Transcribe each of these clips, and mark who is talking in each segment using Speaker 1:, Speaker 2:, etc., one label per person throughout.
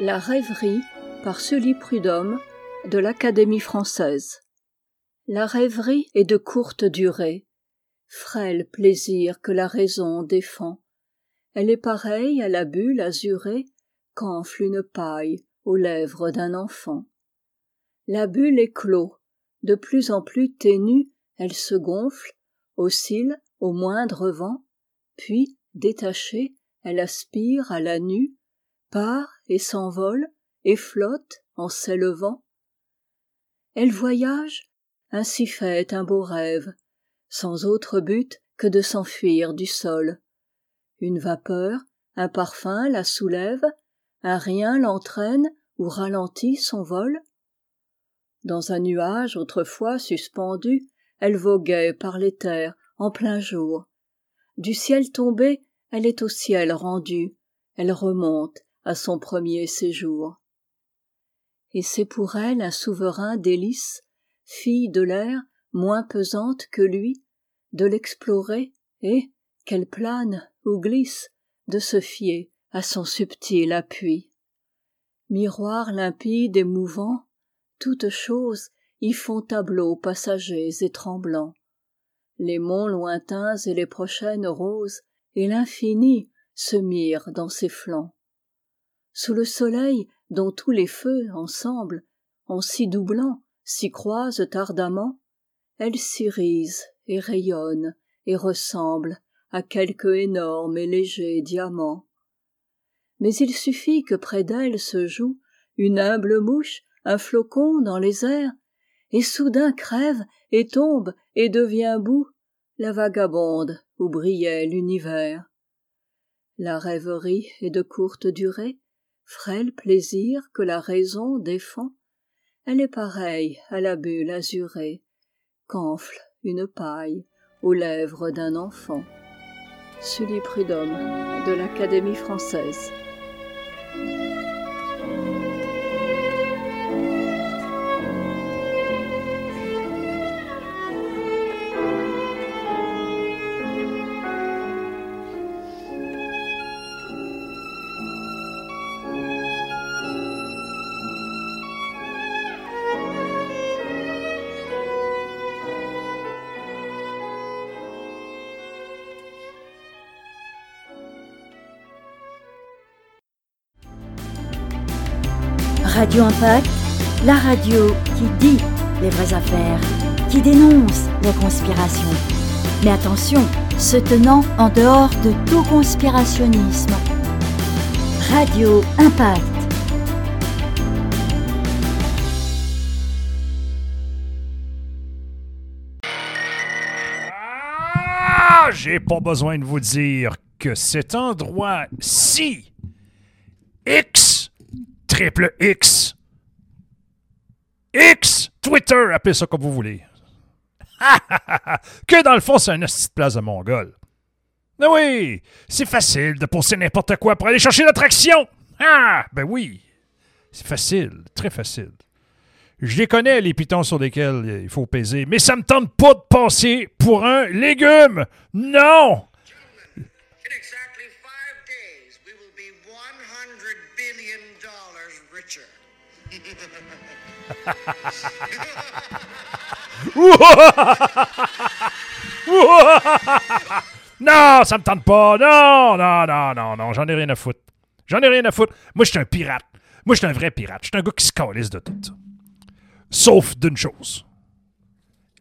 Speaker 1: La rêverie par Sully Prudhomme de l'Académie française. La rêverie est de courte durée, frêle plaisir que la raison défend. Elle est pareille à la bulle azurée qu'enfle une paille aux lèvres d'un enfant. La bulle éclot, de plus en plus ténue, elle se gonfle, oscille au moindre vent, puis, détachée, elle aspire à la nue, part et s'envole et flotte en s'élevant. Elle voyage ainsi fait un beau rêve sans autre but que de s'enfuir du sol. Une vapeur un parfum la soulève un rien l'entraîne ou ralentit son vol. Dans un nuage autrefois suspendu elle voguait par l'éther en plein jour. Du ciel tombée elle est au ciel rendue. Elle remonte à son premier séjour. Et c'est pour elle un souverain délice fille de l'air moins pesante que lui de l'explorer et qu'elle plane ou glisse de se fier à son subtil appui. Miroir limpide et mouvant toutes choses y font tableaux passagers et tremblants. Les monts lointains et les prochaines roses et l'infini se mirent dans ses flancs sous le soleil dont tous les feux ensemble en s'y doublant s'y croisent ardemment elle s'irise et rayonne et ressemble à quelque énorme et léger diamant. Mais il suffit que près d'elle se joue une humble mouche un flocon dans les airs et soudain crève et tombe et devient boue la vagabonde où brillait l'univers. La rêverie est de courte durée frêle plaisir que la raison défend. Elle est pareille à la bulle azurée qu'enfle une paille aux lèvres d'un enfant. Sully prudhomme de l'académie française
Speaker 2: Radio Impact, la radio qui dit les vraies affaires, qui dénonce les conspirations. Mais attention, se tenant en dehors de tout conspirationnisme. Radio Impact.
Speaker 3: Ah, j'ai pas besoin de vous dire que cet endroit-ci, X, triple X, X, Twitter, appelez ça comme vous voulez. que dans le fond, c'est un hostie de place de mongol. Ah oui, c'est facile de pousser n'importe quoi pour aller chercher l'attraction. Ah, ben oui. C'est facile, très facile. Je les connais, les pitons sur lesquels il faut peser, mais ça me tente pas de passer pour un légume. Non! non, ça me tente pas. Non, non, non, non, non, j'en ai rien à foutre. J'en ai rien à foutre. Moi, je suis un pirate. Moi, je suis un vrai pirate. Je suis un gars qui se calisse de tout ça. Sauf d'une chose.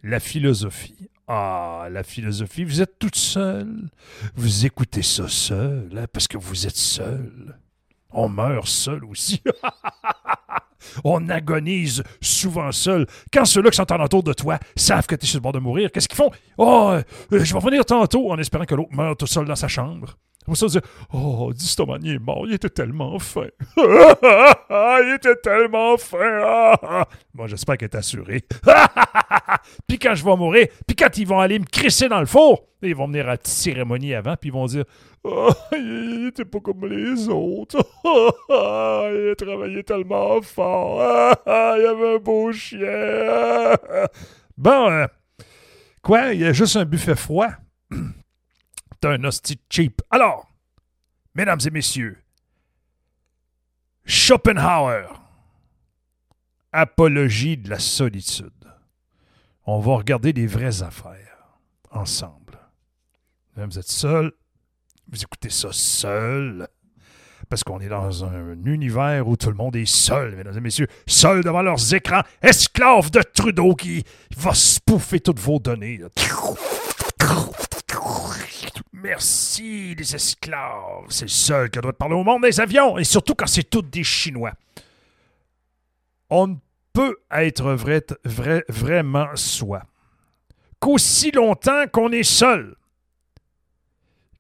Speaker 3: La philosophie. Ah, la philosophie. Vous êtes toute seule. Vous écoutez ça seul, hein, parce que vous êtes seul. On meurt seul aussi. On agonise souvent seul. Quand ceux-là qui sont en autour de toi savent que tu es sur le bord de mourir, qu'est-ce qu'ils font? Oh, euh, je vais revenir tantôt en espérant que l'autre meure tout seul dans sa chambre. Pour ça, dire, oh, Distomani est mort, il était tellement fin. il était tellement fin. Bon, j'espère qu'elle est assurée. puis quand je vais mourir, puis quand ils vont aller me crisser dans le four, ils vont venir à la cérémonie avant, puis ils vont dire, oh, il était pas comme les autres. il a travaillé tellement fort. il avait un beau chien. bon, euh, quoi, il y a juste un buffet froid. Un hostie cheap. Alors, mesdames et messieurs, Schopenhauer. Apologie de la solitude. On va regarder des vraies affaires ensemble. Vous êtes seul, vous écoutez ça seul, parce qu'on est dans un univers où tout le monde est seul, mesdames et messieurs, seul devant leurs écrans, esclaves de Trudeau qui va spoofer toutes vos données. Merci, les esclaves. C'est le seul qui doit parler au monde des avions, et surtout quand c'est tous des Chinois. On ne peut être vrai, vrai- vraiment soi qu'aussi longtemps qu'on est seul.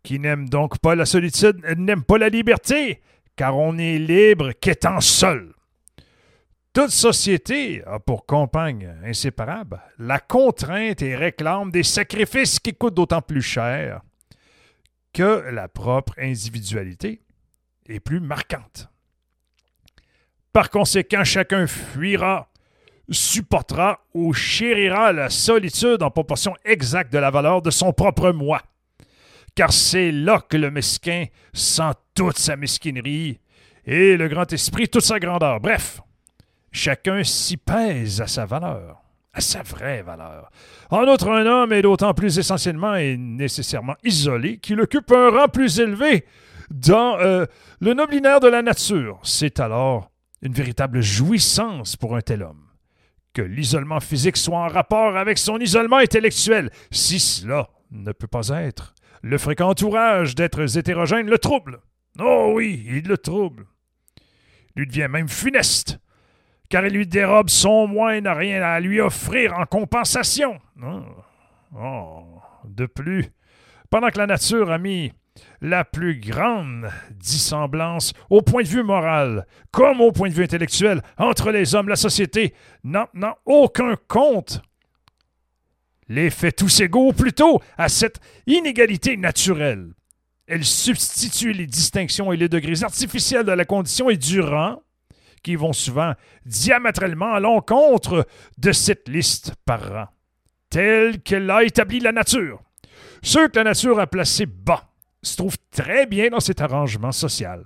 Speaker 3: Qui n'aime donc pas la solitude n'aime pas la liberté, car on est libre qu'étant seul. Toute société a pour compagne inséparable la contrainte et réclame des sacrifices qui coûtent d'autant plus cher que la propre individualité est plus marquante. Par conséquent, chacun fuira, supportera ou chérira la solitude en proportion exacte de la valeur de son propre moi. Car c'est là que le mesquin sent toute sa mesquinerie et le grand esprit toute sa grandeur. Bref, chacun s'y pèse à sa valeur, sa vraie valeur. En outre, un homme est d'autant plus essentiellement et nécessairement isolé qu'il occupe un rang plus élevé dans euh, le noblinaire de la nature. C'est alors une véritable jouissance pour un tel homme que l'isolement physique soit en rapport avec son isolement intellectuel, si cela ne peut pas être. Le fréquent entourage d'êtres hétérogènes le trouble. Oh oui, il le trouble. Il lui devient même funeste, car il lui dérobe son moi et n'a rien à lui offrir en compensation. Oh. Oh. De plus, pendant que la nature a mis la plus grande dissemblance au point de vue moral comme au point de vue intellectuel entre les hommes, la société n'en aucun compte. Les fait tous égaux plutôt à cette inégalité naturelle. Elle substitue les distinctions et les degrés artificiels de la condition et du rang, qui vont souvent diamétralement à l'encontre de cette liste par rang, telle qu'elle a établi la nature. Ceux que la nature a placés bas se trouvent très bien dans cet arrangement social.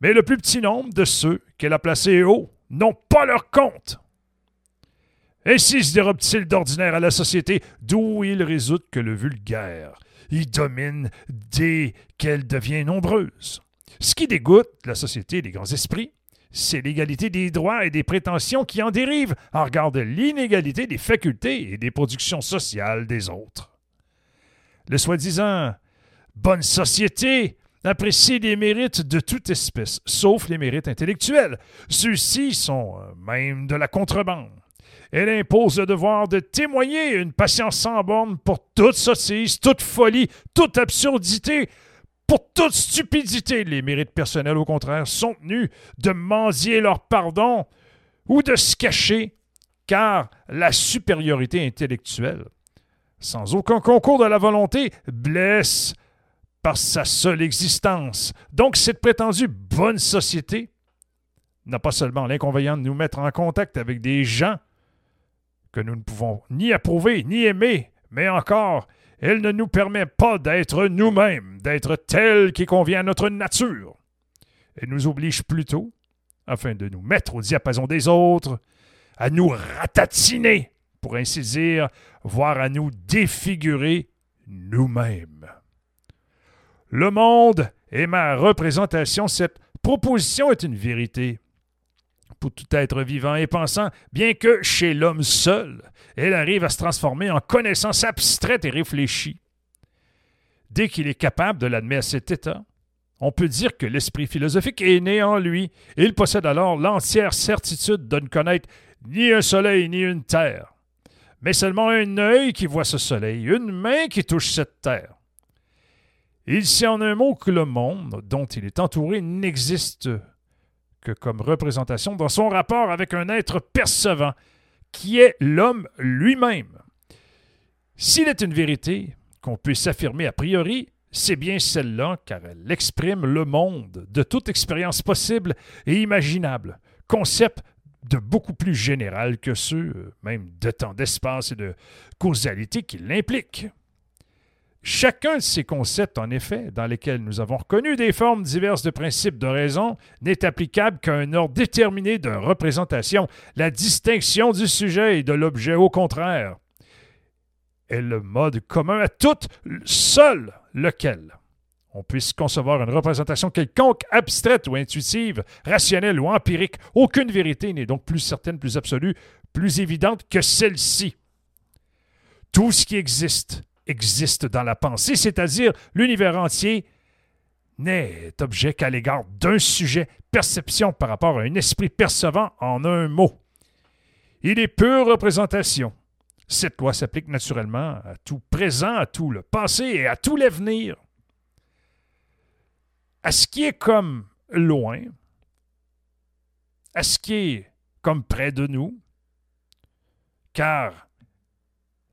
Speaker 3: Mais le plus petit nombre de ceux qu'elle a placés haut n'ont pas leur compte. Ainsi se dérobe-t-il d'ordinaire à la société, d'où il résulte que le vulgaire y domine dès qu'elle devient nombreuse. Ce qui dégoûte la société des grands esprits, c'est l'égalité des droits et des prétentions qui en dérivent en regard de l'inégalité des facultés et des productions sociales des autres. Le soi-disant bonne société apprécie les mérites de toute espèce, sauf les mérites intellectuels. Ceux-ci sont euh, même de la contrebande. Elle impose le devoir de témoigner une patience sans borne pour toute sottise, toute folie, toute absurdité, pour toute stupidité. Les mérites personnels, au contraire, sont tenus de mendier leur pardon ou de se cacher, car la supériorité intellectuelle, sans aucun concours de la volonté, blesse par sa seule existence. Donc cette prétendue bonne société n'a pas seulement l'inconvénient de nous mettre en contact avec des gens que nous ne pouvons ni approuver ni aimer, mais encore, elle ne nous permet pas d'être nous-mêmes, d'être tels qui convient à notre nature. Elle nous oblige plutôt, afin de nous mettre au diapason des autres, à nous ratatiner, pour ainsi dire, voire à nous défigurer nous-mêmes. Le monde est ma représentation. Cette proposition est une vérité pour tout être vivant et pensant, bien que chez l'homme seul, elle arrive à se transformer en connaissance abstraite et réfléchie. Dès qu'il est capable de l'admettre à cet état, on peut dire que l'esprit philosophique est né en lui, et il possède alors l'entière certitude de ne connaître ni un soleil ni une terre, mais seulement un œil qui voit ce soleil, une main qui touche cette terre. Il sait en un mot que le monde dont il est entouré n'existe que comme représentation dans son rapport avec un être percevant, qui est l'homme lui-même. S'il est une vérité qu'on peut s'affirmer a priori, c'est bien celle-là, car elle exprime le monde de toute expérience possible et imaginable, concept de beaucoup plus général que ceux, même de temps, d'espace et de causalité qui l'impliquent. Chacun de ces concepts, en effet, dans lesquels nous avons reconnu des formes diverses de principes de raison, n'est applicable qu'à un ordre déterminé de représentation. La distinction du sujet et de l'objet, au contraire, est le mode commun à toutes, seul lequel on puisse concevoir une représentation quelconque, abstraite ou intuitive, rationnelle ou empirique. Aucune vérité n'est donc plus certaine, plus absolue, plus évidente que celle-ci. Tout ce qui existe existe dans la pensée, c'est-à-dire l'univers entier n'est objet qu'à l'égard d'un sujet, perception par rapport à un esprit percevant en un mot. Il est pure représentation. Cette loi s'applique naturellement à tout présent, à tout le passé et à tout l'avenir. À ce qui est comme loin, à ce qui est comme près de nous, car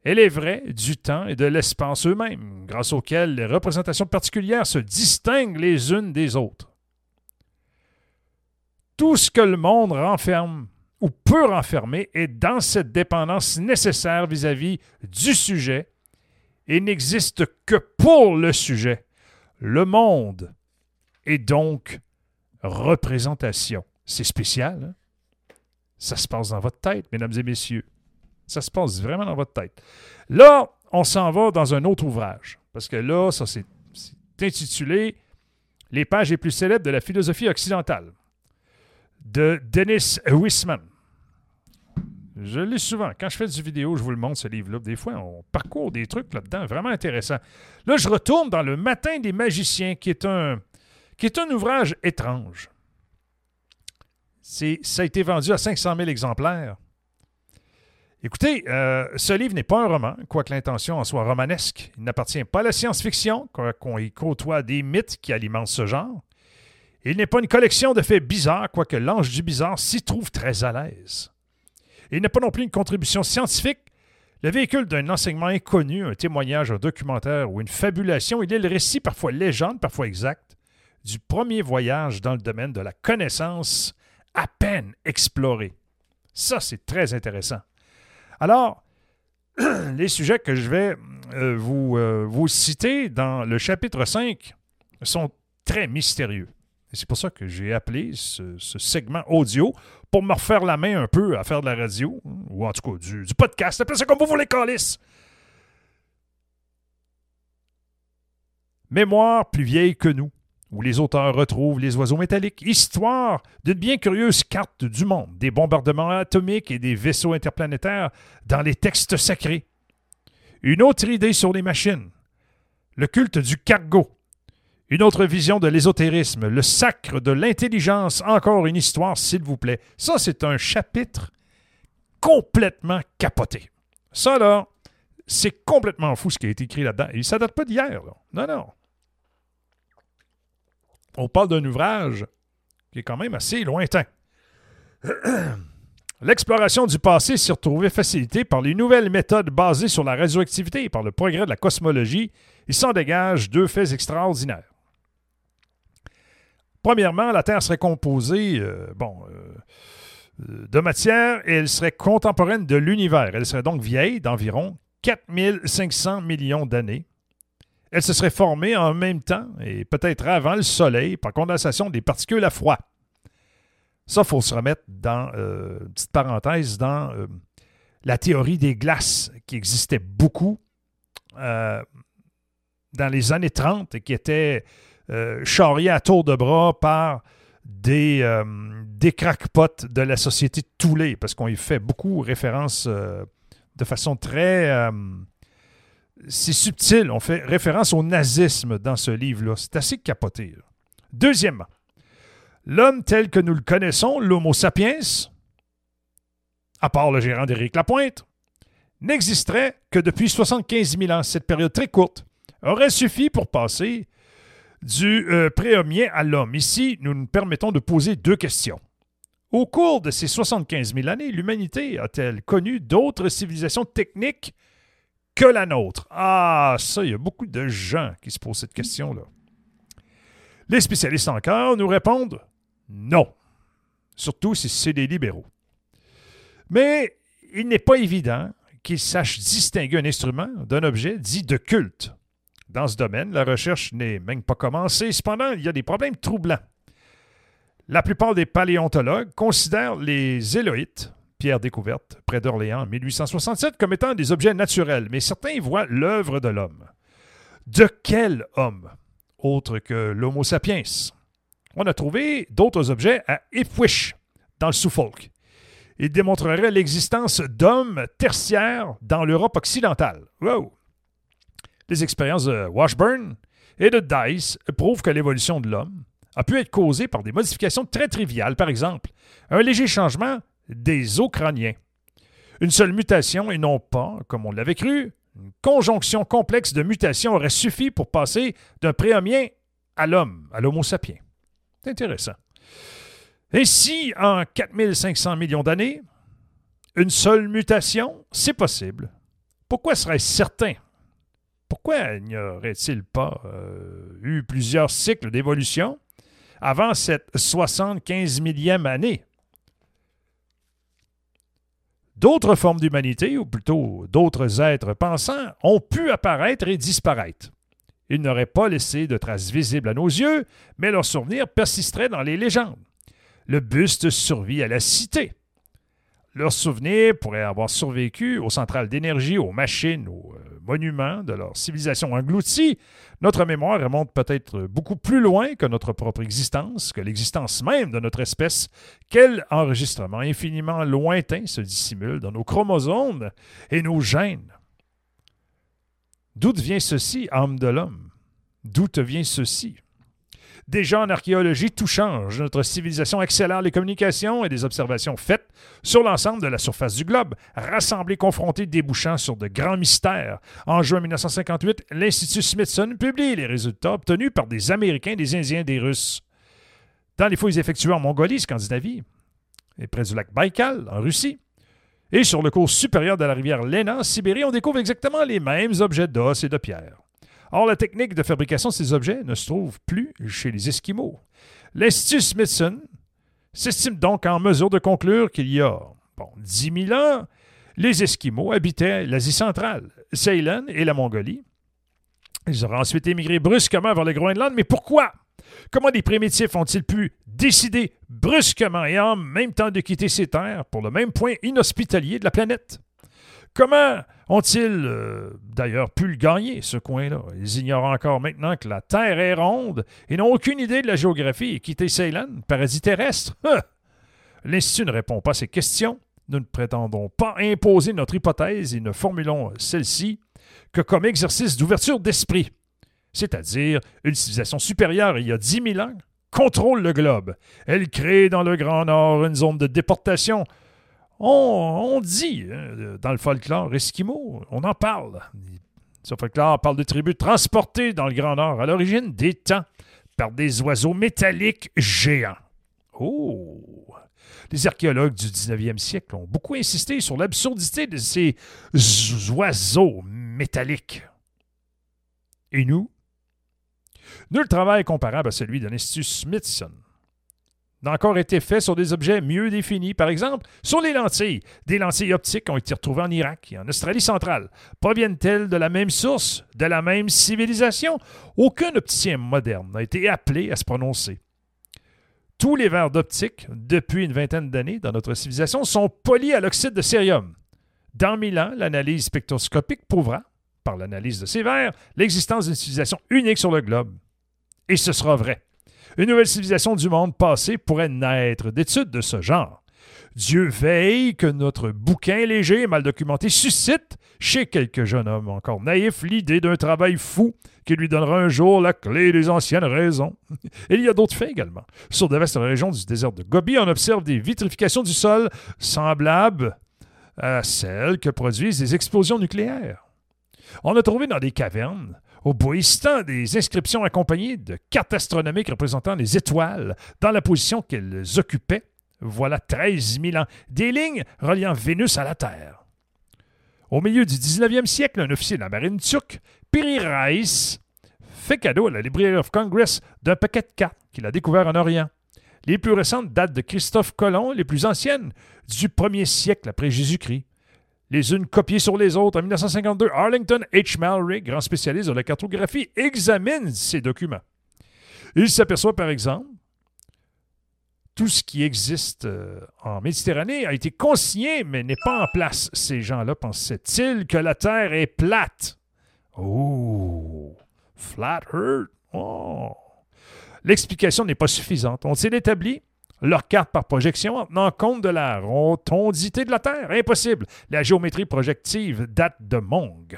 Speaker 3: elle est vraie du temps et de l'espace eux-mêmes, grâce auxquels les représentations particulières se distinguent les unes des autres. Tout ce que le monde renferme ou peut renfermer est dans cette dépendance nécessaire vis-à-vis du sujet et n'existe que pour le sujet. Le monde est donc représentation. C'est spécial. Hein? Ça se passe dans votre tête, mesdames et messieurs. Ça se passe vraiment dans votre tête. Là, on s'en va dans un autre ouvrage. Parce que là, ça c'est intitulé Les pages les plus célèbres de la philosophie occidentale de Dennis Wissman. Je lis souvent. Quand je fais du vidéo, je vous le montre, ce livre-là. Des fois, on parcourt des trucs là-dedans vraiment intéressants. Là, je retourne dans Le Matin des magiciens, qui est un, qui est un ouvrage étrange. Ça a été vendu à 500 000 exemplaires. Écoutez, euh, ce livre n'est pas un roman, quoique l'intention en soit romanesque. Il n'appartient pas à la science-fiction, qu'on y côtoie des mythes qui alimentent ce genre. Il n'est pas une collection de faits bizarres, quoique l'ange du bizarre s'y trouve très à l'aise. Il n'est pas non plus une contribution scientifique. Le véhicule d'un enseignement inconnu, un témoignage, un documentaire ou une fabulation, il est le récit, parfois légende, parfois exact, du premier voyage dans le domaine de la connaissance à peine explorée. Ça, c'est très intéressant. Alors, les sujets que je vais euh, vous, euh, vous citer dans le chapitre 5 sont très mystérieux. Et c'est pour ça que j'ai appelé ce, segment audio pour me refaire la main un peu à faire de la radio, ou en tout cas du, podcast. Appelez ça comme vous voulez, Calis. Mémoire plus vieille que nous où les auteurs retrouvent les oiseaux métalliques, histoire d'une bien curieuse carte du monde, des bombardements atomiques et des vaisseaux interplanétaires dans les textes sacrés. Une autre idée sur les machines, le culte du cargo. Une autre vision de l'ésotérisme, le sacre de l'intelligence, encore une histoire, s'il vous plaît. Ça, c'est un chapitre complètement capoté. Ça, là, c'est complètement fou ce qui a été écrit là-dedans. Et ça date pas d'hier. Non, non on parle d'un ouvrage qui est quand même assez lointain. L'exploration du passé s'est retrouvée facilitée par les nouvelles méthodes basées sur la radioactivité et par le progrès de la cosmologie. Il s'en dégage deux faits extraordinaires. Premièrement, la Terre serait composée euh, bon, euh, de matière et elle serait contemporaine de l'univers. Elle serait donc vieille d'environ 4500 millions d'années. Elle se serait formée en même temps et peut-être avant le Soleil par condensation des particules à froid. Ça, il faut se remettre dans, euh, petite parenthèse, dans euh, la théorie des glaces qui existait beaucoup euh, dans les années 30 et qui était charriée à tour de bras par des, des crackpots de la société de Toulé, parce qu'on y fait beaucoup référence de façon très c'est subtil. On fait référence au nazisme dans ce livre-là. C'est assez capoté. Deuxièmement, l'homme tel que nous le connaissons, l'Homo sapiens, à part le gérant d'Éric Lapointe, n'existerait que depuis 75 000 ans. Cette période très courte aurait suffi pour passer du euh, préhomien à l'homme. Ici, nous nous permettons de poser deux questions. Au cours de ces 75 000 années, l'humanité a-t-elle connu d'autres civilisations techniques que la nôtre? Ah, ça, il y a beaucoup de gens qui se posent cette question-là. Les spécialistes encore nous répondent non, surtout si c'est des libéraux. Mais il n'est pas évident qu'ils sachent distinguer un instrument d'un objet dit de culte. Dans ce domaine, la recherche n'est même pas commencée. Cependant, il y a des problèmes troublants. La plupart des paléontologues considèrent les éloïtes, pierres découvertes près d'Orléans en 1867, comme étant des objets naturels, mais certains voient l'œuvre de l'homme. De quel homme autre que l'Homo sapiens? On a trouvé d'autres objets à Ipswich, dans le Suffolk. Ils démontreraient l'existence d'hommes tertiaires dans l'Europe occidentale. Wow! Les expériences de Washburn et de Dice prouvent que l'évolution de l'homme a pu être causée par des modifications très triviales, par exemple un léger changement des os crâniens. Une seule mutation et non pas, comme on l'avait cru, une conjonction complexe de mutations aurait suffi pour passer d'un préhomien à l'homme, à l'homo sapiens. C'est intéressant. Et si, en 4500 millions d'années, une seule mutation, c'est possible, pourquoi serait-ce certain? Pourquoi n'y aurait-il pas euh, eu plusieurs cycles d'évolution avant cette 75 millième année? D'autres formes d'humanité, ou plutôt d'autres êtres pensants, ont pu apparaître et disparaître. Ils n'auraient pas laissé de traces visibles à nos yeux, mais leur souvenir persisterait dans les légendes. Le buste survit à la cité. Leurs souvenirs pourraient avoir survécu aux centrales d'énergie, aux machines, aux euh, monuments de leur civilisation engloutie. Notre mémoire remonte peut-être beaucoup plus loin que notre propre existence, que l'existence même de notre espèce. Quel enregistrement infiniment lointain se dissimule dans nos chromosomes et nos gènes. D'où vient ceci, âme de l'homme? D'où te vient ceci? Déjà en archéologie, tout change. Notre civilisation accélère les communications et des observations faites sur l'ensemble de la surface du globe, rassemblées, confrontées, débouchant sur de grands mystères. En juin 1958, l'Institut Smithson publie les résultats obtenus par des Américains, des Indiens, des Russes. Dans les fouilles effectuées en Mongolie, Scandinavie, et près du lac Baïkal, en Russie, et sur le cours supérieur de la rivière Lena, en Sibérie, on découvre exactement les mêmes objets d'os et de pierre. Or, la technique de fabrication de ces objets ne se trouve plus chez les Esquimaux. L'Institut Smithson s'estime donc en mesure de conclure qu'il y a bon, 10 000 ans, les Esquimaux habitaient l'Asie centrale, Ceylon et la Mongolie. Ils auraient ensuite émigré brusquement vers le Groenland, mais pourquoi? Comment des primitifs ont-ils pu décider brusquement et en même temps de quitter ces terres pour le même point inhospitalier de la planète? Comment ont-ils euh, d'ailleurs pu le gagner, ce coin-là? Ils ignorent encore maintenant que la Terre est ronde et n'ont aucune idée de la géographie et quitter Ceylan, paradis terrestre. L'Institut ne répond pas à ces questions. Nous ne prétendons pas imposer notre hypothèse et ne formulons celle-ci que comme exercice d'ouverture d'esprit. C'est-à-dire, une civilisation supérieure il y a 10 000 ans contrôle le globe. Elle crée dans le Grand Nord une zone de déportation on, dit, hein, dans le folklore esquimau, on en parle. Ce folklore parle de tribus transportées dans le Grand Nord à l'origine des temps par des oiseaux métalliques géants. Oh! Les archéologues du 19e siècle ont beaucoup insisté sur l'absurdité de ces oiseaux métalliques. Et nous? Nul travail comparable à celui de l'Institut Smithson n'a encore été fait sur des objets mieux définis. Par exemple, sur les lentilles. Des lentilles optiques ont été retrouvées en Irak et en Australie centrale. Proviennent-elles de la même source, de la même civilisation? Aucun opticien moderne n'a été appelé à se prononcer. Tous les verres d'optique, depuis une vingtaine d'années dans notre civilisation, sont polis à l'oxyde de cérium. Dans mille ans, l'analyse spectroscopique prouvera, par l'analyse de ces verres, l'existence d'une civilisation unique sur le globe. Et ce sera vrai. Une nouvelle civilisation du monde passé pourrait naître d'études de ce genre. Dieu veille que notre bouquin léger et mal documenté suscite chez quelques jeunes hommes encore naïfs l'idée d'un travail fou qui lui donnera un jour la clé des anciennes raisons. il y a d'autres faits également. Sur de vastes régions du désert de Gobi, on observe des vitrifications du sol semblables à celles que produisent les explosions nucléaires. On a trouvé dans des cavernes au Boïstan des inscriptions accompagnées de cartes astronomiques représentant les étoiles dans la position qu'elles occupaient. Voilà 13 000 ans, des lignes reliant Vénus à la Terre. Au milieu du 19e siècle, un officier de la marine turque, Piri Reis, fait cadeau à la Library of Congress d'un paquet de cartes qu'il a découvert en Orient. Les plus récentes datent de Christophe Colomb, les plus anciennes du 1er siècle après Jésus-Christ. Les unes copiées sur les autres. En 1952, Arlington H. Mallory, grand spécialiste de la cartographie, examine ces documents. Il s'aperçoit, par exemple, tout ce qui existe euh, en Méditerranée a été consigné, mais n'est pas en place. Ces gens-là pensaient-ils que la Terre est plate? Oh, flat earth. Oh. L'explication n'est pas suffisante. On s'est établi leur carte par projection en tenant compte de la rotondité de la Terre. Impossible. La géométrie projective date de Mong.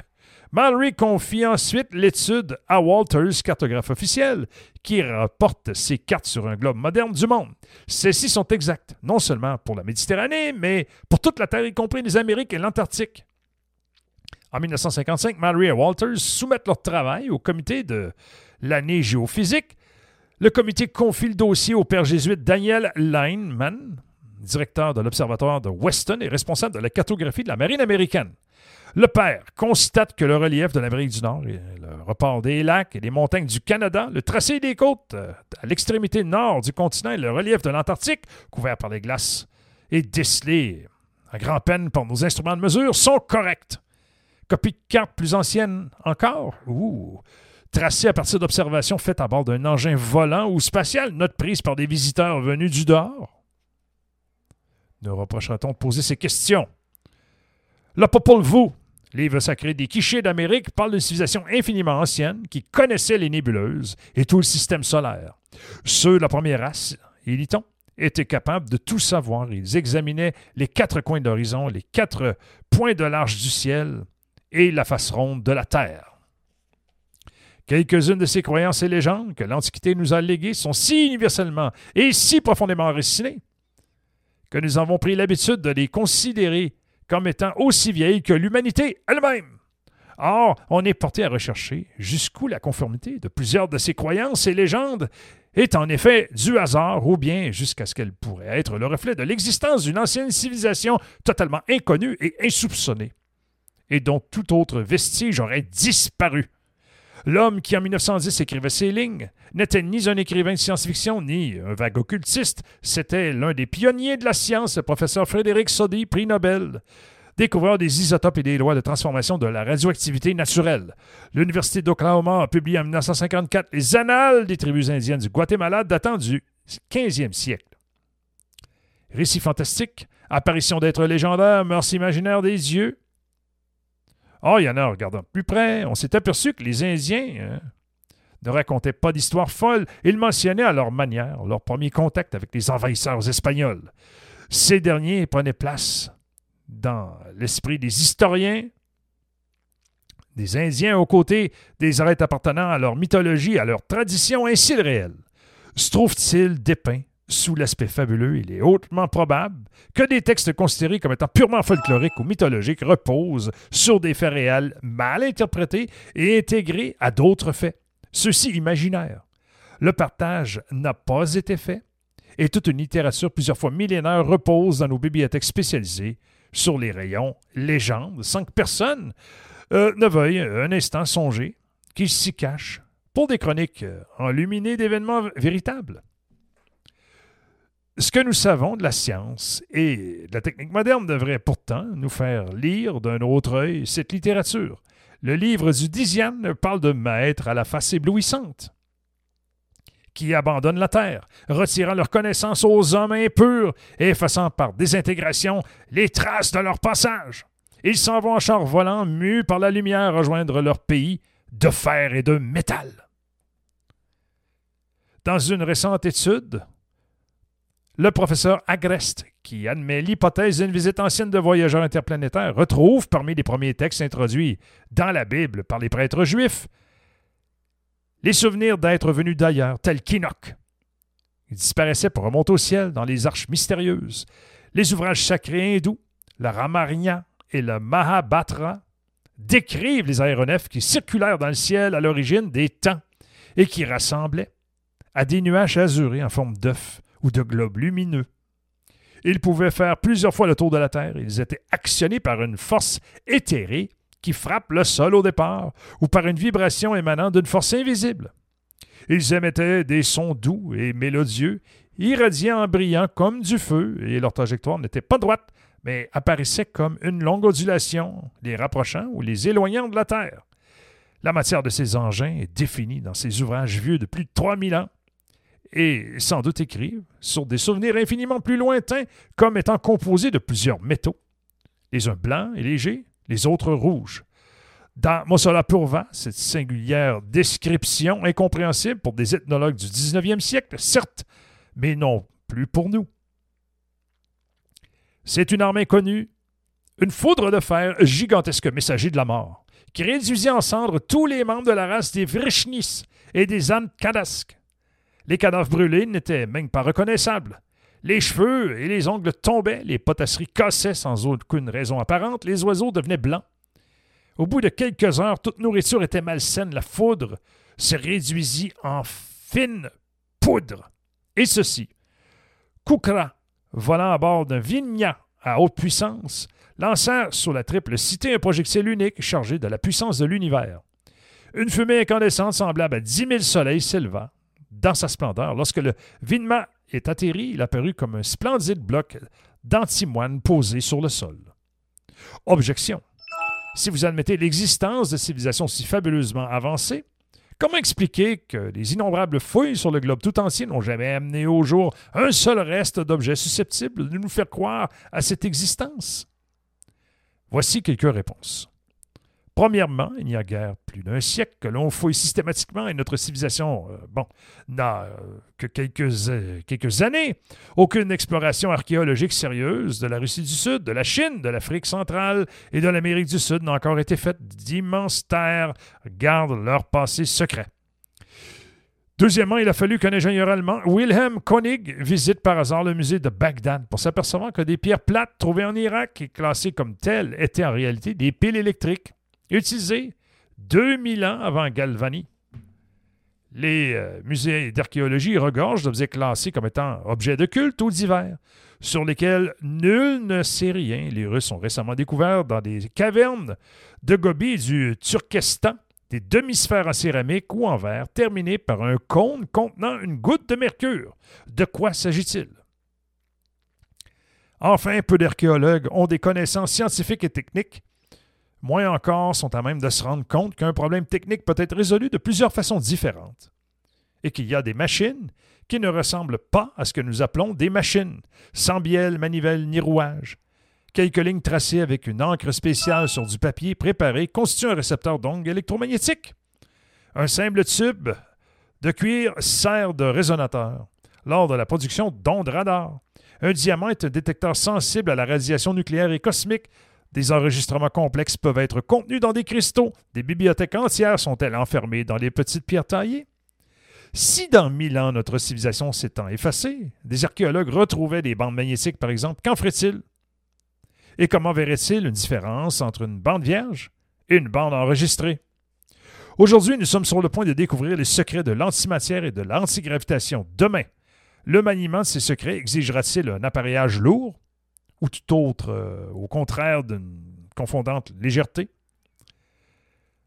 Speaker 3: Mallory confie ensuite l'étude à Walters, cartographe officiel, qui rapporte ses cartes sur un globe moderne du monde. Celles-ci sont exactes, non seulement pour la Méditerranée, mais pour toute la Terre, y compris les Amériques et l'Antarctique. En 1955, Mallory et Walters soumettent leur travail au comité de l'année géophysique. Le comité confie le dossier au père jésuite Daniel Lineman, directeur de l'Observatoire de Weston et responsable de la cartographie de la marine américaine. Le père constate que le relief de l'Amérique du Nord, le report des lacs et des montagnes du Canada, le tracé des côtes euh, à l'extrémité nord du continent et le relief de l'Antarctique, couvert par les glaces et décelés à grand-peine par nos instruments de mesure, sont corrects. Copie de carte plus ancienne encore, tracée à partir d'observations faites à bord d'un engin volant ou spatial, note prise par des visiteurs venus du dehors. Ne reprochera-t-on de poser ces questions? Le Popol Vuh, livre sacré des quichés d'Amérique, parle d'une civilisation infiniment ancienne qui connaissait les nébuleuses et tout le système solaire. Ceux de la première race, y dit-on, étaient capables de tout savoir. Ils examinaient les quatre coins d'horizon, les quatre points de l'arche du ciel et la face ronde de la terre. Quelques-unes de ces croyances et légendes que l'Antiquité nous a léguées sont si universellement et si profondément enracinées que nous avons pris l'habitude de les considérer comme étant aussi vieilles que l'humanité elle-même. Or, on est porté à rechercher jusqu'où la conformité de plusieurs de ces croyances et légendes est en effet du hasard ou bien jusqu'à ce qu'elle pourrait être le reflet de l'existence d'une ancienne civilisation totalement inconnue et insoupçonnée et dont tout autre vestige aurait disparu. L'homme qui en 1910 écrivait ces lignes n'était ni un écrivain de science-fiction ni un vague occultiste, c'était l'un des pionniers de la science, le professeur Frédéric Soddy, prix Nobel, découvreur des isotopes et des lois de transformation de la radioactivité naturelle. L'Université d'Oklahoma a publié en 1954 les Annales des tribus indiennes du Guatemala datant du 15e siècle. Récits fantastiques, apparitions d'êtres légendaires, mœurs imaginaires des yeux, Oh, il y en a regardant plus près. On s'est aperçu que les Indiens hein, ne racontaient pas d'histoires folles. Ils mentionnaient à leur manière leur premier contact avec les envahisseurs espagnols. Ces derniers prenaient place dans l'esprit des historiens, des Indiens aux côtés des arêtes appartenant à leur mythologie, à leur tradition, ainsi le réel. Se trouve-t-il dépeint sous l'aspect fabuleux, il est hautement probable que des textes considérés comme étant purement folkloriques ou mythologiques reposent sur des faits réels mal interprétés et intégrés à d'autres faits, ceux-ci imaginaires. Le partage n'a pas été fait et toute une littérature plusieurs fois millénaire repose dans nos bibliothèques spécialisées sur les rayons légendes sans que personne euh, ne veuille un instant songer qu'il s'y cache pour des chroniques euh, enluminées d'événements véritables. Ce que nous savons de la science et de la technique moderne devrait pourtant nous faire lire d'un autre œil cette littérature. Le livre du Dixiane parle de maîtres à la face éblouissante qui abandonnent la terre, retirant leur connaissance aux hommes impurs et effaçant par désintégration les traces de leur passage. Ils s'en vont en char volant, mus par la lumière, rejoindre leur pays de fer et de métal. Dans une récente étude, le professeur Agreste, qui admet l'hypothèse d'une visite ancienne de voyageurs interplanétaires, retrouve parmi les premiers textes introduits dans la Bible par les prêtres juifs les souvenirs d'êtres venus d'ailleurs, tels qu'Enoch. Il disparaissait pour remonter au ciel dans les arches mystérieuses. Les ouvrages sacrés hindous, le Ramayana et le Mahabharata, décrivent les aéronefs qui circulèrent dans le ciel à l'origine des temps et qui rassemblaient à des nuages azurés en forme d'œufs ou de globes lumineux. Ils pouvaient faire plusieurs fois le tour de la Terre. Ils étaient actionnés par une force éthérée qui frappe le sol au départ ou par une vibration émanant d'une force invisible. Ils émettaient des sons doux et mélodieux, irradiant en brillant comme du feu, et leur trajectoire n'était pas droite, mais apparaissaient comme une longue ondulation, les rapprochant ou les éloignant de la Terre. La matière de ces engins est définie dans ces ouvrages vieux de plus de 3000 ans et sans doute écrits sur des souvenirs infiniment plus lointains comme étant composés de plusieurs métaux, les uns blancs et légers, les autres rouges. Dans Mossola Purva, cette singulière description incompréhensible pour des ethnologues du 19e siècle, certes, mais non plus pour nous. C'est une arme inconnue, une foudre de fer gigantesque messager de la mort, qui réduisit en cendres tous les membres de la race des Vrishnis et des Ankadasques. Les cadavres brûlés n'étaient même pas reconnaissables. Les cheveux et les ongles tombaient, les potasseries cassaient sans aucune raison apparente, les oiseaux devenaient blancs. Au bout de quelques heures, toute nourriture était malsaine, la foudre se réduisit en fine poudre. Et ceci, Kukra, volant à bord d'un Vigna à haute puissance, lancèrent sur la triple cité un projectile unique chargé de la puissance de l'univers. Une fumée incandescente semblable à dix mille soleils s'éleva dans sa splendeur. Lorsque le Vinma est atterri, il apparut comme un splendide bloc d'antimoine posé sur le sol. Objection. Si vous admettez l'existence de civilisations si fabuleusement avancées, comment expliquer que les innombrables fouilles sur le globe tout entier n'ont jamais amené au jour un seul reste d'objet susceptible de nous faire croire à cette existence? Voici quelques réponses. Premièrement, il n'y a guère plus d'un siècle que l'on fouille systématiquement et notre civilisation, euh, bon, n'a euh, que quelques, euh, quelques années. Aucune exploration archéologique sérieuse de la Russie du Sud, de la Chine, de l'Afrique centrale et de l'Amérique du Sud n'a encore été faite. D'immenses terres gardent leur passé secret. Deuxièmement, il a fallu qu'un ingénieur allemand, Wilhelm Koenig, visite par hasard le musée de Bagdad pour s'apercevoir que des pierres plates trouvées en Irak et classées comme telles étaient en réalité des piles électriques utilisées 2000 ans avant Galvani. Les euh, musées d'archéologie regorgent d'objets classés comme étant objets de culte ou divers, sur lesquels nul ne sait rien. Les Russes ont récemment découvert dans des cavernes de Gobi du Turkestan des demi-sphères en céramique ou en verre terminées par un cône contenant une goutte de mercure. De quoi s'agit-il? Enfin, peu d'archéologues ont des connaissances scientifiques et techniques. Moins encore sont à même de se rendre compte qu'un problème technique peut être résolu de plusieurs façons différentes. Et qu'il y a des machines qui ne ressemblent pas à ce que nous appelons des machines, sans bielle, manivelle ni rouage, Quelques lignes tracées avec une encre spéciale sur du papier préparé constituent un récepteur d'ondes électromagnétiques. Un simple tube de cuir sert de résonateur lors de la production d'ondes radar. Un diamant est un détecteur sensible à la radiation nucléaire et cosmique. Des enregistrements complexes peuvent être contenus dans des cristaux. Des bibliothèques entières sont-elles enfermées dans les petites pierres taillées? Si dans mille ans notre civilisation s'étant effacée, des archéologues retrouvaient des bandes magnétiques, par exemple, qu'en ferait-il? Et comment verrait-il une différence entre une bande vierge et une bande enregistrée? Aujourd'hui, nous sommes sur le point de découvrir les secrets de l'antimatière et de l'antigravitation. Demain, le maniement de ces secrets exigera-t-il un appareillage lourd? Ou tout autre, euh, au contraire d'une confondante légèreté?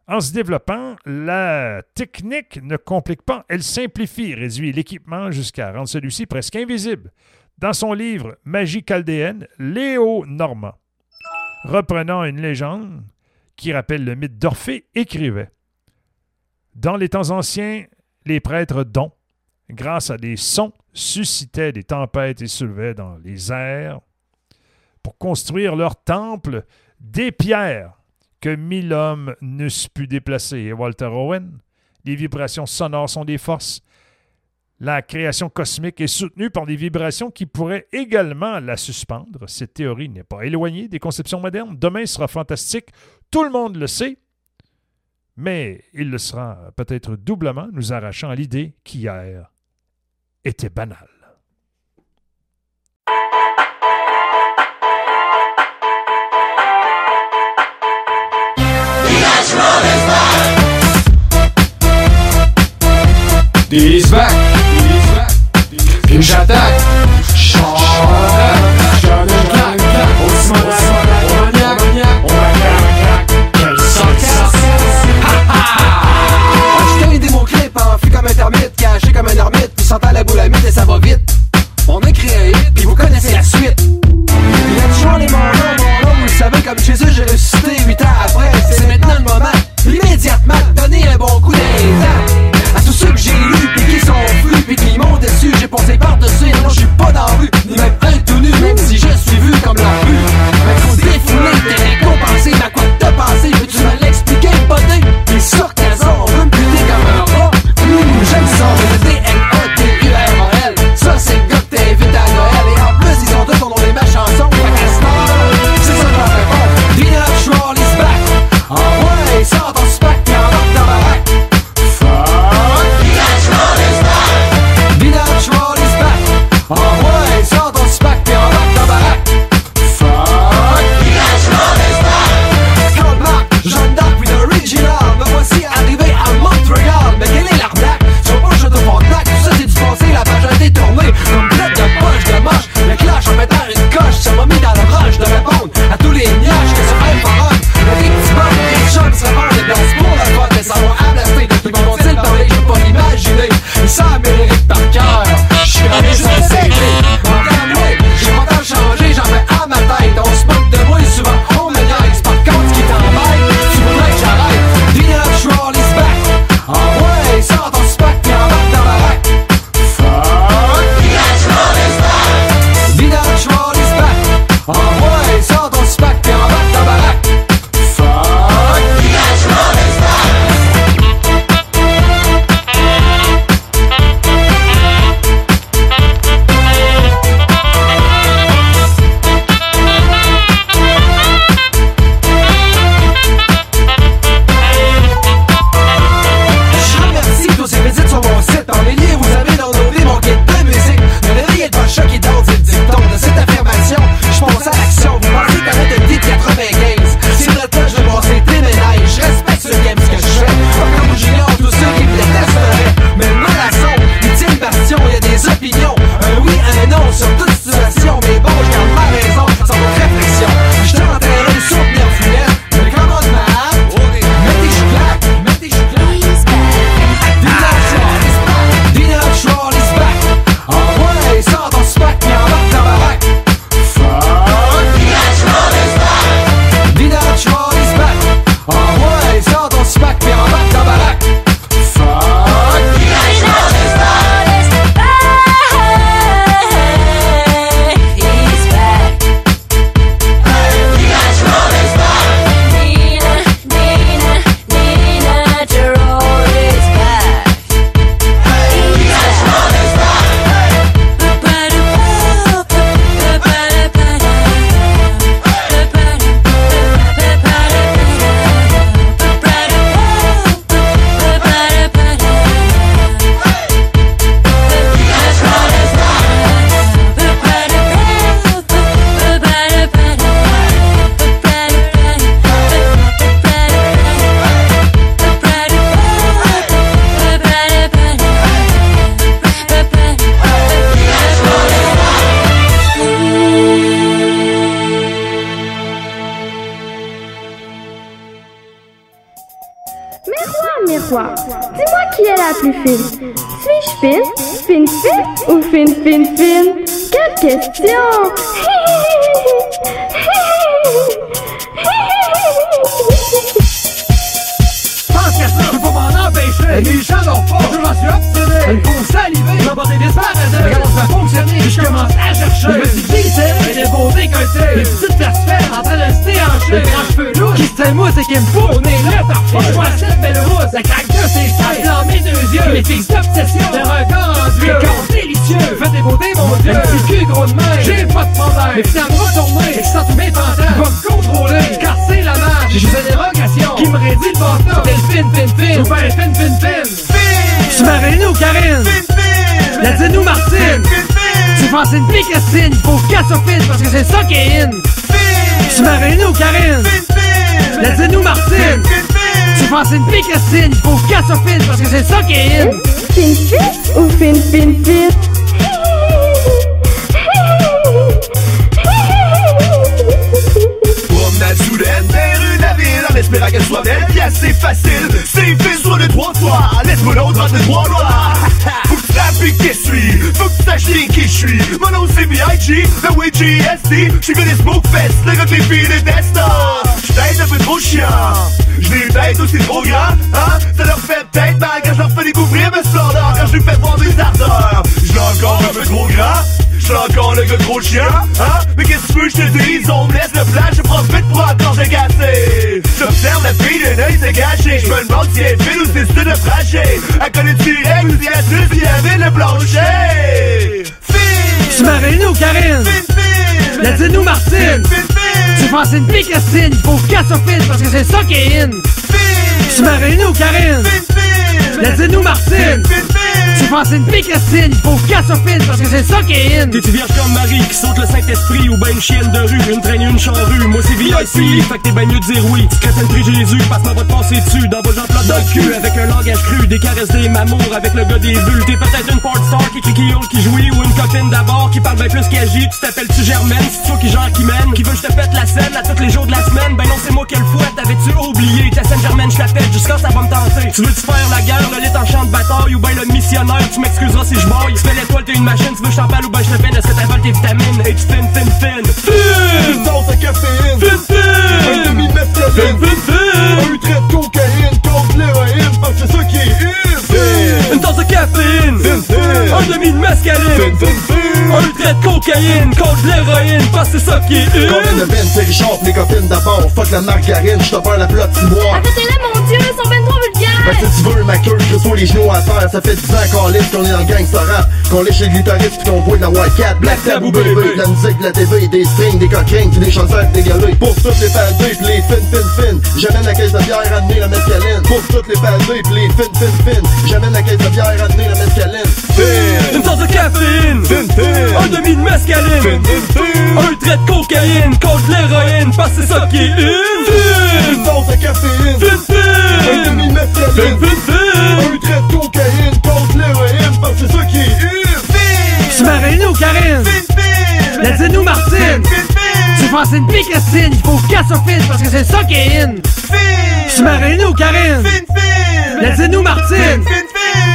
Speaker 3: En se développant, la technique ne complique pas, elle simplifie réduit l'équipement jusqu'à rendre celui-ci presque invisible. Dans son livre Magie chaldéenne, Léo Normand reprenant une légende qui rappelle le mythe d'Orphée, écrivait Dans les temps anciens, les prêtres dont, grâce à des sons, suscitaient des tempêtes et soulevaient dans les airs, pour construire leur temple, des pierres que mille hommes n'eussent pu déplacer. Et Walter Owen, les vibrations sonores sont des forces la création cosmique est soutenue par des vibrations qui pourraient également la suspendre. Cette théorie n'est pas éloignée des conceptions modernes. Demain sera fantastique, tout le monde le sait, mais il le sera peut-être doublement, nous arrachant à l'idée qu'hier était banal.
Speaker 4: Puis j'attaque Chante Je donne claque On se maniaque On maniaque Quelle sarcasse
Speaker 5: Je t'ai des mots clips, hein, fui comme un termite, caché comme un ermite, puis sentant la à et ça va vite. On a créé,
Speaker 6: question
Speaker 5: pense qu'à ça, je peux pas m'en empêcher. Les gens n'ont pas, je m'en suis obstiné. Font saliver, ils m'ont porté des paradis. Regarde, ça puis je commence à chercher. Je me suis c'est beaux décolletés. Des petites places fermes en train de se déhancher. Des grands cheveux lourds, qui se mousse et qui me fout au nez là parfait. Je vois cette belle rousse, la craque de ses seins. Dans mes deux yeux, les fixes d'obsession. C'était le fin, fin, fin. Ou faire le fin, fin, fin. Tu m'as ou Karine? La dis-nous Martine! Tu penses une pique Christine, il faut qu'elle soit fine parce que c'est ça qui est in! Tu m'as ou Karine? La dis-nous Martine! Tu penses une pique Christine, il faut qu'elle soit fine parce que c'est ça qui est in!
Speaker 6: Fine, fine ou fine, fine, fine
Speaker 7: laisse l'autre dans tes trois doigts. Faut que tu t'appliques qui suis, faut que tu qui je suis. Mon nom c'est B.I.G., ben The Way G.S.D. J'suis venu des smoke fest, le gars que les filles détestent. J't'aide un peu trop chiant, j'l'ai une aussi trop grand, hein. Ça leur fait tête, mais quand j'leur fais découvrir mes splendeurs, quand j'lui fais voir mes ardeurs. J'l'ai encore
Speaker 5: un
Speaker 7: peu trop grand. J'suis encore le gars gros chien, hein? Mais qu'est-ce que tu veux, j'te dis, on me laisse le flash, je profite pour encore te casser. J'observe
Speaker 5: la fille
Speaker 7: d'un œil se cacher. Je me demande si elle est fine ou si c'est de tracher. Elle connaît-tu elle ou si la suce qui avait le plancher? Fille!
Speaker 5: Tu m'as ou Karine? Fille,
Speaker 8: fille!
Speaker 5: Latine ou Martine? Fille, fille! Tu penses une pique à Cine? Faut qu'elle se parce que c'est ça qui est in! Fille! Tu m'as ou Karine? Fille, fille! Latine ou Martine? Fille, fille! Penses une pécassine, il faut file parce que c'est ça qui est in.
Speaker 9: T'es-tu vierge comme Marie qui saute le Saint-Esprit ou ben une chienne de rue, une traîne, une charrue? Moi c'est VIP, fait que t'es ben mieux de dire oui. Tu crètes prie Jésus, passe-moi te passer dessus dans vos emplois dans le cul avec un langage cru, des caresses des mamours avec le gars des bulles. T'es peut-être une porn star qui crie qui hurle, qui jouit ou une copine d'abord qui parle bien plus qu'elle agit. Tu t'appelles-tu Germaine, c'est toi qui genre qui mène, qui veut que je te pète la scène à tous les jours de la semaine? Ben non, c'est moi qui le fouette, t'avais-tu oublié? Ta scène Germaine, je t'appelle jusqu'à ça va me tenter. Tu veux-tu faire la guerre, le lit en champ de bataille ou ben le missionnaire? Tu m'excuseras si je. Tu fais l'étoile, t'es une machine, tu veux que je t'en parle ou ben je te peine, est-ce que t'avales tes vitamines? Et tu fin, fin, fin.
Speaker 8: Une dose de caféine. Un demi de mescaline Un trait de cocaïne contre l'héroïne Parce que c'est ça qui est
Speaker 9: Une.
Speaker 8: In
Speaker 9: tasse de caféine, un demi de un trait de cocaïne contre l'héroïne, parce que c'est ça qui est
Speaker 8: Combien
Speaker 9: une.
Speaker 8: de veines, c'est Richard, les copines d'abord. Fuck la margarine, je te perds la
Speaker 6: Dieu, ils sont ben trop vulgaires!
Speaker 8: Ben si tu veux ma queue, je soit les genoux à terre. Ça fait 10 ans qu'on lisse, qu'on est dans le gangsta rap Qu'on lèche les glitaristes pis qu'on boit de la White Cat. Black Taboo baby, de la musique, de la TV, des strings, des coquins Pis des chansons dégueulées. Pour toutes les padés pis les fin fin fin J'amène la caisse de bière, amener la mescaline. Pour toutes les padés pis les fin fin fin J'amène la caisse de bière, amener la mescaline.
Speaker 9: Une tasse de caféine, un demi de mescaline, un trait de cocaïne contre l'héroïne, parce que c'est ça qui est une.
Speaker 8: Une dose de caféine Un demi de mescaline Un trait de cocaïne contre l'héroïne Parce que c'est ça qui est une
Speaker 5: Karine. La dis-nous Martine. Tu penses une pécassine, il faut qu'elle se parce que c'est ça qui est in. Tu maries-nous Karine. La dis-nous Martine.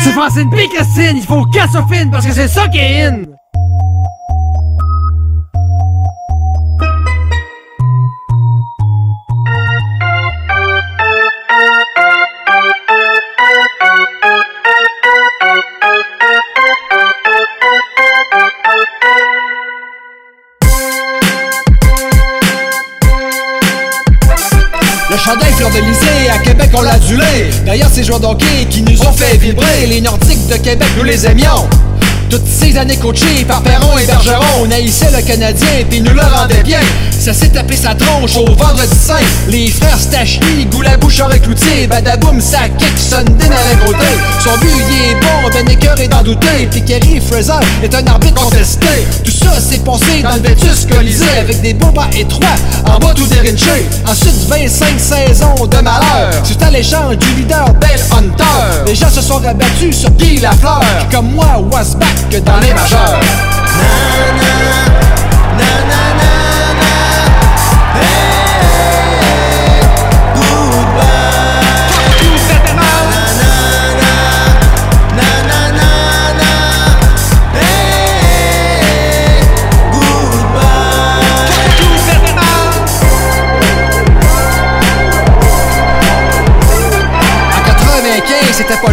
Speaker 5: Tu penses une pécassine, il faut qu'elle se parce que c'est ça qui est in.
Speaker 10: Joueurs qui nous ont fait vibrer. Les Nordiques de Québec, nous les aimions toutes ces années coachées par Perron et Bergeron On haïssait le Canadien puis nous le rendait bien. Ça s'est tapé sa tronche au vendredi saint. Les frères Stachny, goût la bouche avec l'outil Badaboum, ça kick, Sunday dans la Son but il est bon, Ben Écœur est d'en douter Puis Fraser est un arbitre contesté. Tout ça s'est passé dans le Vétus Colisée Avec des bombas étroits, en bas tout dérinché Ensuite 25 saisons de malheur. Suite à l'échange du leader Bell Hunter. Les gens se sont rabattus sur Guy Lafleur comme moi was back que dans les majeurs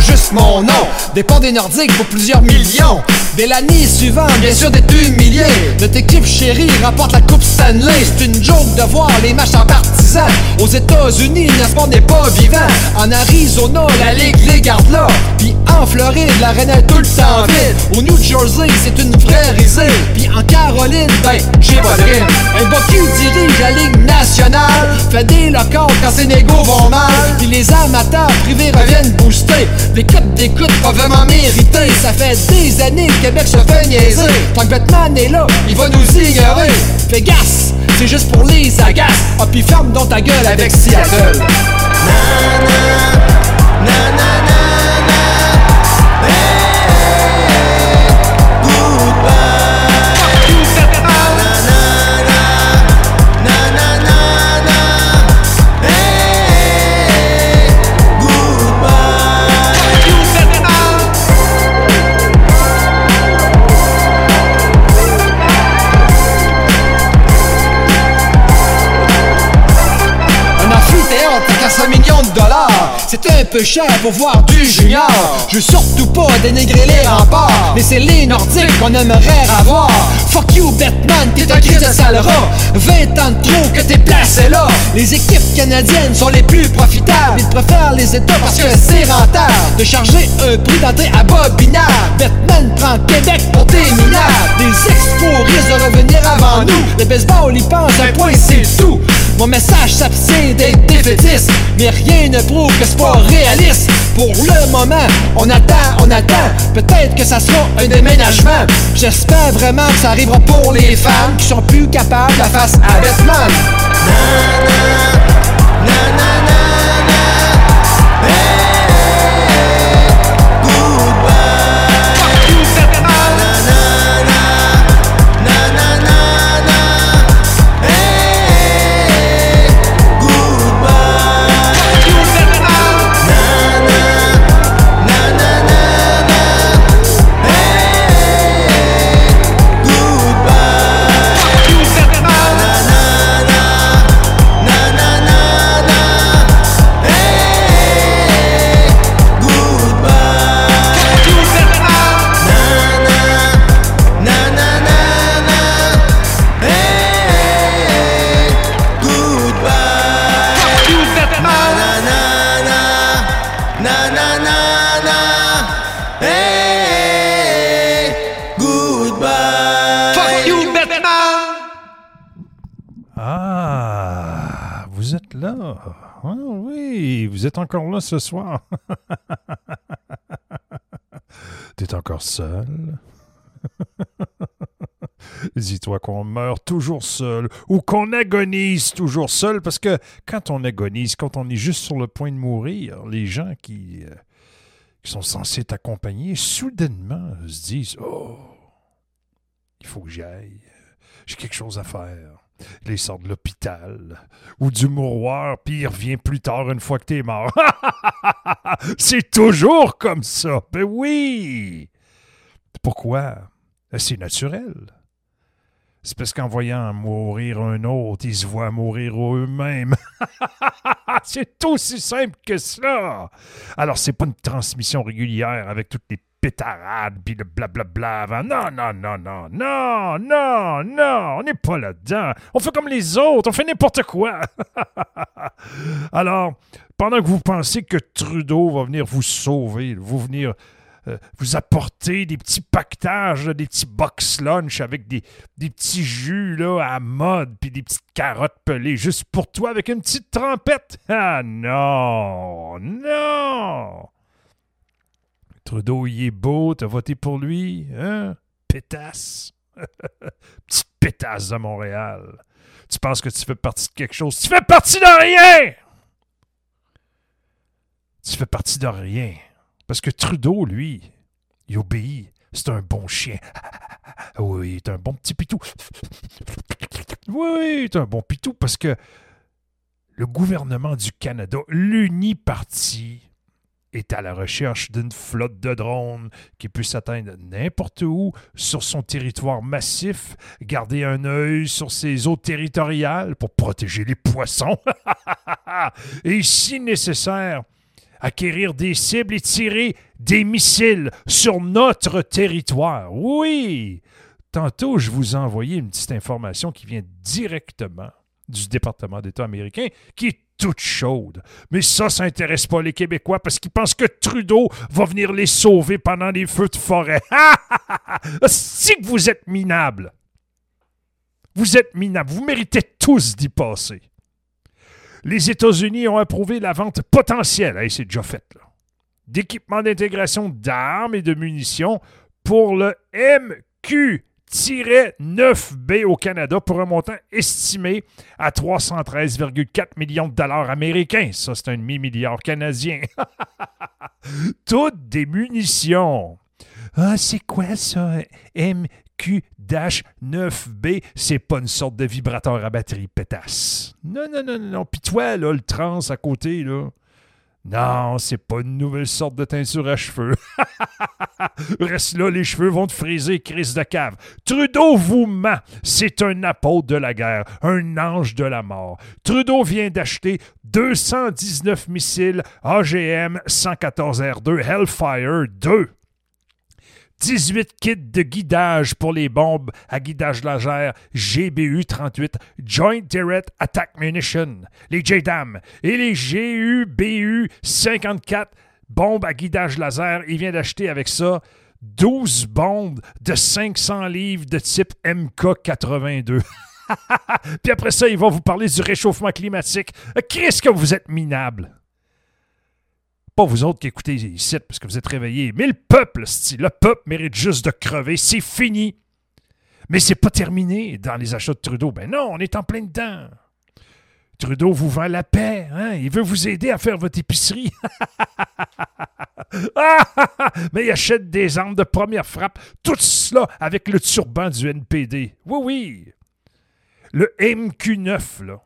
Speaker 10: En 95, c'était pas juste mon nom. Départ des Nordiques pour plusieurs millions. Dès l'année suivante, bien sûr d'être humilié. Notre équipe chérie remporte la Coupe Stanley. C'est une joke de voir les matchs en partisans. Aux États-Unis, le n'est pas vivant. En Arizona, la Ligue les garde là. Puis en Floride, l'arène est tout le temps vide. Au New Jersey, c'est une vraie risée. Puis en Caroline, ben, j'ai pas de. Un Bocu dirige la Ligue nationale. Fait des locaux quand ses négos vont mal. Puis les amateurs privés reviennent booster. Les cotes d'écoute pas vraiment méritées. Ça fait des années que Québec se fait niaiser. Tant que Batman est là, il va nous ignorer. Fais gaffe, c'est juste pour les agaces. Ah, puis ferme dans ta gueule avec Seattle. Un c'est un peu cher pour voir du junior. Je veux surtout pas dénigrer les remparts, mais c'est les Nordiques qu'on aimerait avoir. Fuck you, Batman, t'es un crise de salera. 20 ans de trop que t'es placé là. Les équipes canadiennes sont les plus profitables. Ils préfèrent les États parce que c'est rentable de charger un prix d'entrée à Bobinard. Batman prend Québec pour des minards. Des expos risquent de revenir avant nous. Le baseball y pense un point, c'est tout.
Speaker 11: Son message s'abstient d'être défaitiste, mais rien ne prouve que c'est pas réaliste. Pour le moment, on attend, on attend. Peut-être que ça sera un déménagement. J'espère vraiment que ça arrivera pour les femmes qui sont plus capables de face à Batman.
Speaker 3: Encore là ce soir? T'es encore seul? Dis-toi qu'on meurt toujours seul ou qu'on agonise toujours seul parce que quand on agonise, quand on est juste sur le point de mourir, les gens qui, euh, sont censés t'accompagner soudainement se disent Oh, il faut que j'y aille. J'ai quelque chose à faire. Il sort de l'hôpital ou du mouroir, puis il revient plus tard une fois que t'es mort. C'est toujours comme ça. Ben oui. Pourquoi? C'est naturel. C'est parce qu'en voyant mourir un autre, ils se voient mourir eux-mêmes. c'est aussi simple que cela. Alors, c'est pas une transmission régulière avec toutes les pétarades puis le blablabla avant. Non, non, non, non, non, non, non, on n'est pas là-dedans. On fait comme les autres, on fait n'importe quoi. Alors, pendant que vous pensez que Trudeau va venir vous sauver, vous venir euh, vous apporter des petits pactages, des petits box lunch avec des, des petits jus là, à mode, puis des petites carottes pelées juste pour toi avec une petite trempette. Ah non, non. Trudeau, il est beau, t'as voté pour lui, hein? Pétasse. Petite pétasse de Montréal. Tu penses que tu fais partie de quelque chose? Tu fais partie de rien! Tu fais partie de rien. Parce que Trudeau, lui, il obéit. C'est un bon chien. Oui, c'est un bon petit pitou. Oui, c'est un bon pitou parce que le gouvernement du Canada, l'uniparti, est à la recherche d'une flotte de drones qui puisse atteindre n'importe où sur son territoire massif, garder un œil sur ses eaux territoriales pour protéger les poissons et, si nécessaire, acquérir des cibles et tirer des missiles sur notre territoire. Oui! Tantôt, je vous ai envoyé une petite information qui vient directement du département d'État américain, qui est toute chaude. Mais ça, ça intéresse pas les Québécois parce qu'ils pensent que Trudeau va venir les sauver pendant les feux de forêt. si que vous êtes minables. Vous êtes minables. Vous méritez tous d'y passer. Les États-Unis ont approuvé la vente potentielle, hey, c'est déjà fait, d'équipements d'intégration d'armes et de munitions pour le MQ 9B au Canada pour un montant estimé à 313,4 millions de dollars américains. Ça, c'est un demi-milliard canadien. Toutes des munitions. Ah, c'est quoi ça? MQ-9B, c'est pas une sorte de vibrateur à batterie pétasse. Non, non, non, non. Puis toi, là, le trans à côté, là. Non, c'est pas une nouvelle sorte de teinture à cheveux. Reste là, les cheveux vont te friser, crise de cave. Trudeau vous ment. C'est un apôtre de la guerre, un ange de la mort. Trudeau vient d'acheter 219 missiles AGM 114R2 Hellfire 2. 18 kits de guidage pour les bombes à guidage laser GBU-38 Joint Direct Attack Munition, les JDAM, et les GUBU-54 bombes à guidage laser. Il vient d'acheter avec ça 12 bombes de 500 livres de type MK-82. Puis après ça, ils vont vous parler du réchauffement climatique. Qu'est-ce que vous êtes minable? Pas vous autres qui écoutez ici parce que vous êtes réveillés, mais le peuple, le peuple mérite juste de crever. C'est fini. Mais c'est pas terminé dans les achats de Trudeau. Ben non, on est en plein dedans. Trudeau vous vend la paix. Hein? Il veut vous aider à faire votre épicerie. Mais il achète des armes de première frappe. Tout cela avec le turban du NPD. Oui, oui. Le MQ-9, là.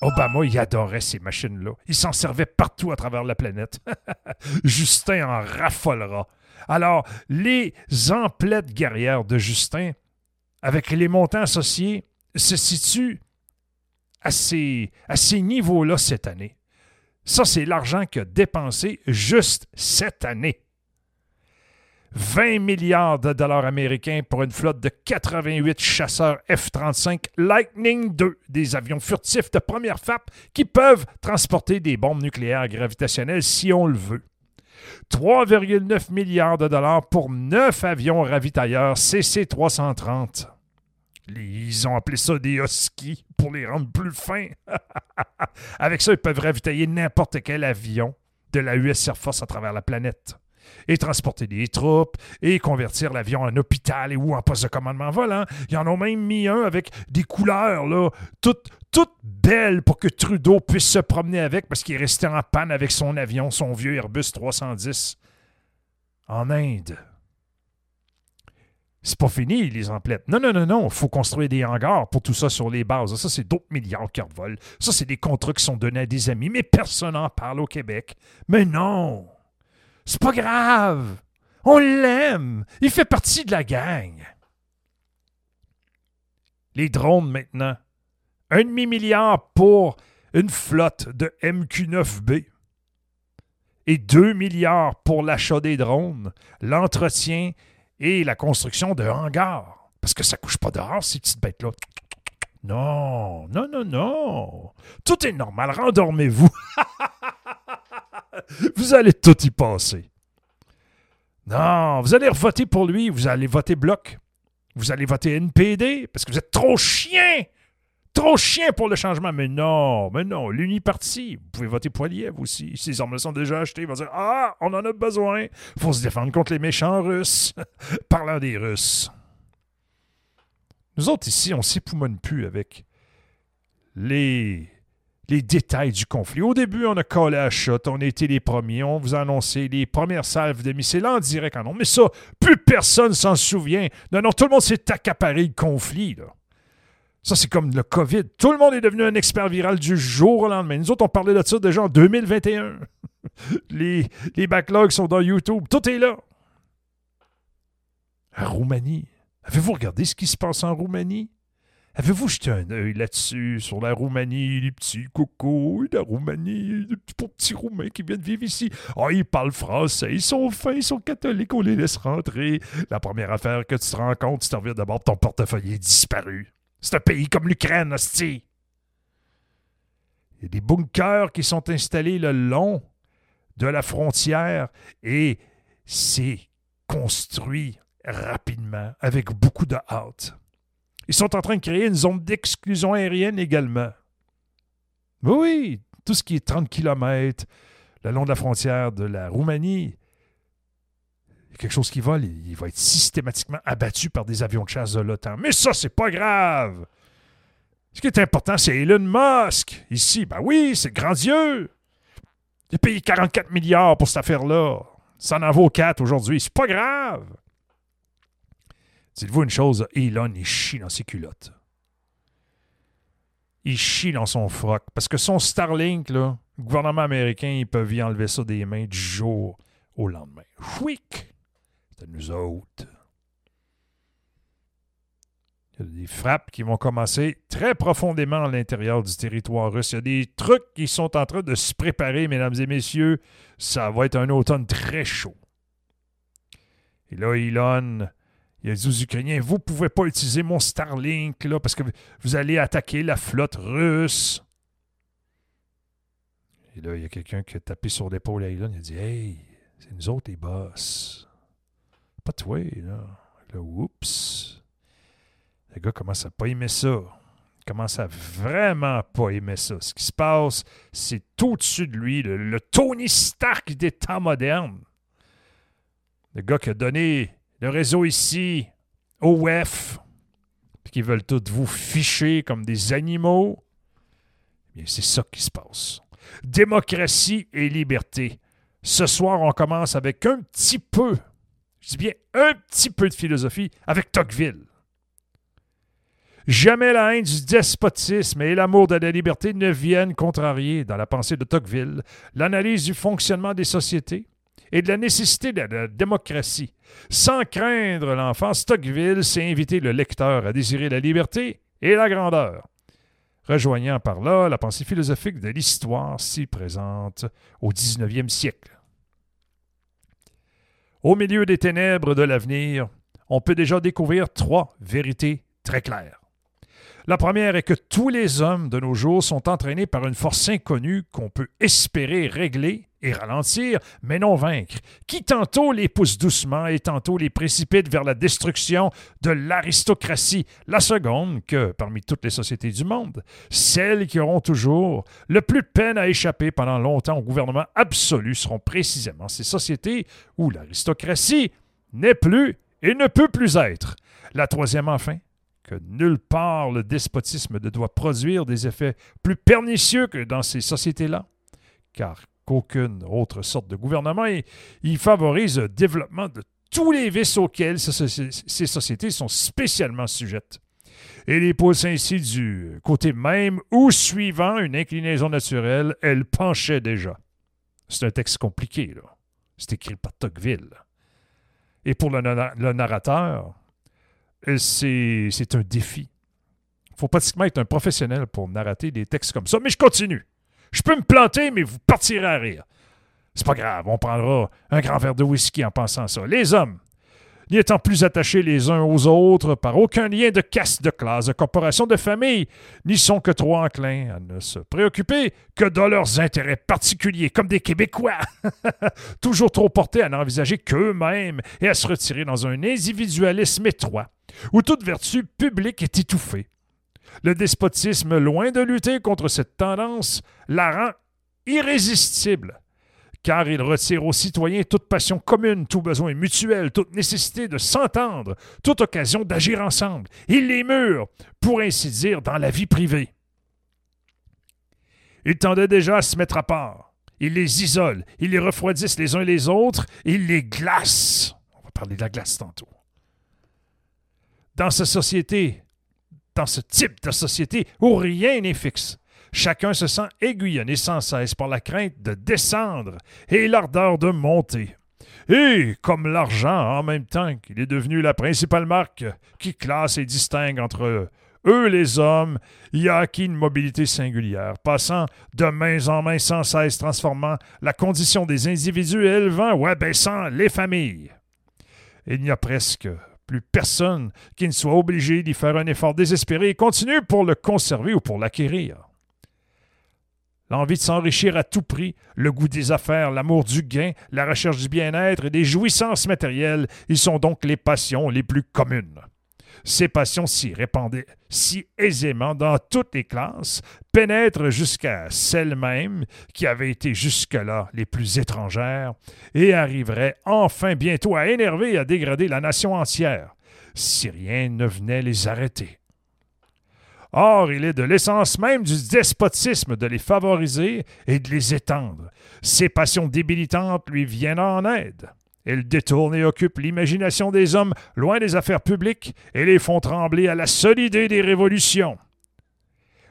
Speaker 3: Obama, il adorait ces machines-là. Il s'en servait partout à travers la planète. Justin en raffolera. Alors, les emplettes guerrières de Justin, avec les montants associés, se situent à ces, à ces niveaux-là cette année. Ça, c'est l'argent a dépensé juste cette année. 20 milliards de dollars américains pour une flotte de 88 chasseurs F-35 Lightning II, des avions furtifs de première frappe qui peuvent transporter des bombes nucléaires gravitationnelles si on le veut. 3,9 milliards de dollars pour 9 avions ravitailleurs CC-330. Ils ont appelé ça des huskies pour les rendre plus fins. Avec ça, ils peuvent ravitailler n'importe quel avion de la US Air Force à travers la planète. Et transporter des troupes, et convertir l'avion en hôpital et ou en poste de commandement volant. Ils en ont même mis un avec des couleurs, là, toutes, belles pour que Trudeau puisse se promener avec parce qu'il est resté en panne avec son avion, son vieux Airbus 310. En Inde. C'est pas fini, les emplettes. Non, non, non, non. Il faut construire des hangars pour tout ça sur les bases. Ça, c'est d'autres milliards qui revolent. Ça, c'est des contrats qui sont donnés à des amis, mais personne n'en parle au Québec. Mais non! C'est pas grave! On l'aime! Il fait partie de la gang! Les drones maintenant. Un demi-milliard pour une flotte de MQ-9B. Et 2 milliards pour l'achat des drones, l'entretien et la construction de hangars. Parce que ça couche pas dehors, ces petites bêtes-là. Non, non, non, non. Tout est normal, rendormez-vous. vous allez tout y passer. Non, vous allez voter pour lui, vous allez voter bloc. Vous allez voter NPD parce que vous êtes trop chien. Trop chien pour le changement. Mais non, mais non, l'uniparti. Vous pouvez voter Poiliev aussi. Ces armes sont déjà achetées. Ils vont dire Ah, on en a besoin. faut se défendre contre les méchants Russes. Parlant des Russes. Nous autres ici, on s'époumonne plus avec les, les détails du conflit. Au début, on a collé à shot, on a été les premiers, on vous a annoncé les premières salves de missiles en direct nom. Mais ça, plus personne s'en souvient. Non, non, tout le monde s'est accaparé le conflit. Ça, c'est comme le COVID. Tout le monde est devenu un expert viral du jour au lendemain. Nous autres, on parlait de ça déjà en 2021. les, backlogs sont dans YouTube. Tout est là. Roumanie. Avez-vous regardé ce qui se passe en Roumanie? Avez-vous jeté un œil là-dessus, sur la Roumanie, les petits cocos, la Roumanie, les petits, petits Roumains qui viennent vivre ici? Oh, ils parlent français, ils sont fins, ils sont catholiques, on les laisse rentrer. La première affaire que tu te rends compte, tu t'en reviens d'abord, ton portefeuille est disparu. C'est un pays comme l'Ukraine, hostie. Il y a des bunkers qui sont installés le long de la frontière et c'est construit rapidement, avec beaucoup de hâte. Ils sont en train de créer une zone d'exclusion aérienne également. Oui, tout ce qui est 30 km le long de la frontière de la Roumanie, quelque chose qui vole, il va être systématiquement abattu par des avions de chasse de l'OTAN. Mais ça, c'est pas grave. Ce qui est important, c'est Elon Musk. Ici, ben oui, c'est grandieux. Il a payé 44 milliards pour cette affaire-là. Ça en vaut 4 aujourd'hui. C'est pas grave. Dites-vous une chose, Elon, il chie dans ses culottes. Il chie dans son froc. Parce que son Starlink, le gouvernement américain, ils peuvent y enlever ça des mains du jour au lendemain. Chouic! C'est nous autres. Il y a des frappes qui vont commencer très profondément à l'intérieur du territoire russe. Il y a des trucs qui sont en train de se préparer, mesdames et messieurs. Ça va être un automne très chaud. Et là, Elon, il a dit aux Ukrainiens, vous ne pouvez pas utiliser mon Starlink là, parce que vous allez attaquer la flotte russe. Et là, il y a quelqu'un qui a tapé sur l'épaule à Elon. Il a dit, hey, c'est nous autres les boss. Pas toi, là. Là, oups. Le gars commence à pas aimer ça. commence à vraiment pas aimer ça. Ce qui se passe, c'est au-dessus de lui, le, le Tony Stark des temps modernes. Le gars qui a donné le réseau ici WEF, puis qui veulent tous vous ficher comme des animaux. Bien, c'est ça qui se passe. Démocratie et liberté. Ce soir, on commence avec un petit peu, je dis bien un petit peu de philosophie avec Tocqueville. Jamais la haine du despotisme et l'amour de la liberté ne viennent contrarier, dans la pensée de Tocqueville, l'analyse du fonctionnement des sociétés et de la nécessité de la démocratie. Sans craindre l'enfance, Tocqueville s'est invité le lecteur à désirer la liberté et la grandeur, rejoignant par là la pensée philosophique de l'histoire si présente au 19e siècle. Au milieu des ténèbres de l'avenir, on peut déjà découvrir trois vérités très claires. La première est que tous les hommes de nos jours sont entraînés par une force inconnue qu'on peut espérer régler et ralentir, mais non vaincre, qui tantôt les pousse doucement et tantôt les précipite vers la destruction de l'aristocratie, la seconde que, parmi toutes les sociétés du monde, celles qui auront toujours le plus de peine à échapper pendant longtemps au gouvernement absolu seront précisément ces sociétés où l'aristocratie n'est plus et ne peut plus être. La troisième, enfin, que nulle part le despotisme ne doit produire des effets plus pernicieux que dans ces sociétés-là, car qu'aucune autre sorte de gouvernement et il favorise le développement de tous les vices auxquels ces, sociétés sont spécialement sujettes et les pousse ainsi du côté même ou suivant une inclinaison naturelle, elle penchait déjà. C'est un texte compliqué, là. C'est écrit par Tocqueville. Et pour le, na- le narrateur, c'est un défi. Il faut pratiquement être un professionnel pour narrater des textes comme ça. Mais je continue. Je peux me planter, mais vous partirez à rire. C'est pas grave, on prendra un grand verre de whisky en pensant ça. Les hommes, n'y étant plus attachés les uns aux autres par aucun lien de caste, de classe, de corporation, de famille, n'y sont que trop enclins à ne se préoccuper que de leurs intérêts particuliers, comme des Québécois, toujours trop portés à n'envisager qu'eux-mêmes et à se retirer dans un individualisme étroit, où toute vertu publique est étouffée. Le despotisme, loin de lutter contre cette tendance, la rend irrésistible car il retire aux citoyens toute passion commune, tout besoin mutuel, toute nécessité de s'entendre, toute occasion d'agir ensemble. Il les mure, pour ainsi dire, dans la vie privée. Il tendait déjà à se mettre à part. Il les isole, il les refroidisse les uns les autres, il les glace. On va parler de la glace tantôt. Dans cette société, dans ce type de société où rien n'est fixe, Chacun se sent aiguillonné sans cesse par la crainte de descendre et l'ardeur de monter. Et comme l'argent, en même temps qu'il est devenu la principale marque qui classe et distingue entre eux les hommes, y a acquis une mobilité singulière, passant de main en main sans cesse, transformant la condition des individus élevant ou abaissant les familles. Il n'y a presque plus personne qui ne soit obligé d'y faire un effort désespéré et continue pour le conserver ou pour l'acquérir l'envie de s'enrichir à tout prix, le goût des affaires, l'amour du gain, la recherche du bien-être et des jouissances matérielles, ils sont donc les passions les plus communes. Ces passions si répandues, si aisément dans toutes les classes, pénètrent jusqu'à celles mêmes qui avaient été jusque-là les plus étrangères et arriveraient enfin bientôt à énerver et à dégrader la nation entière, si rien ne venait les arrêter. Or, il est de l'essence même du despotisme de les favoriser et de les étendre. Ces passions débilitantes lui viennent en aide. Elles détournent et occupent l'imagination des hommes loin des affaires publiques et les font trembler à la seule idée des révolutions.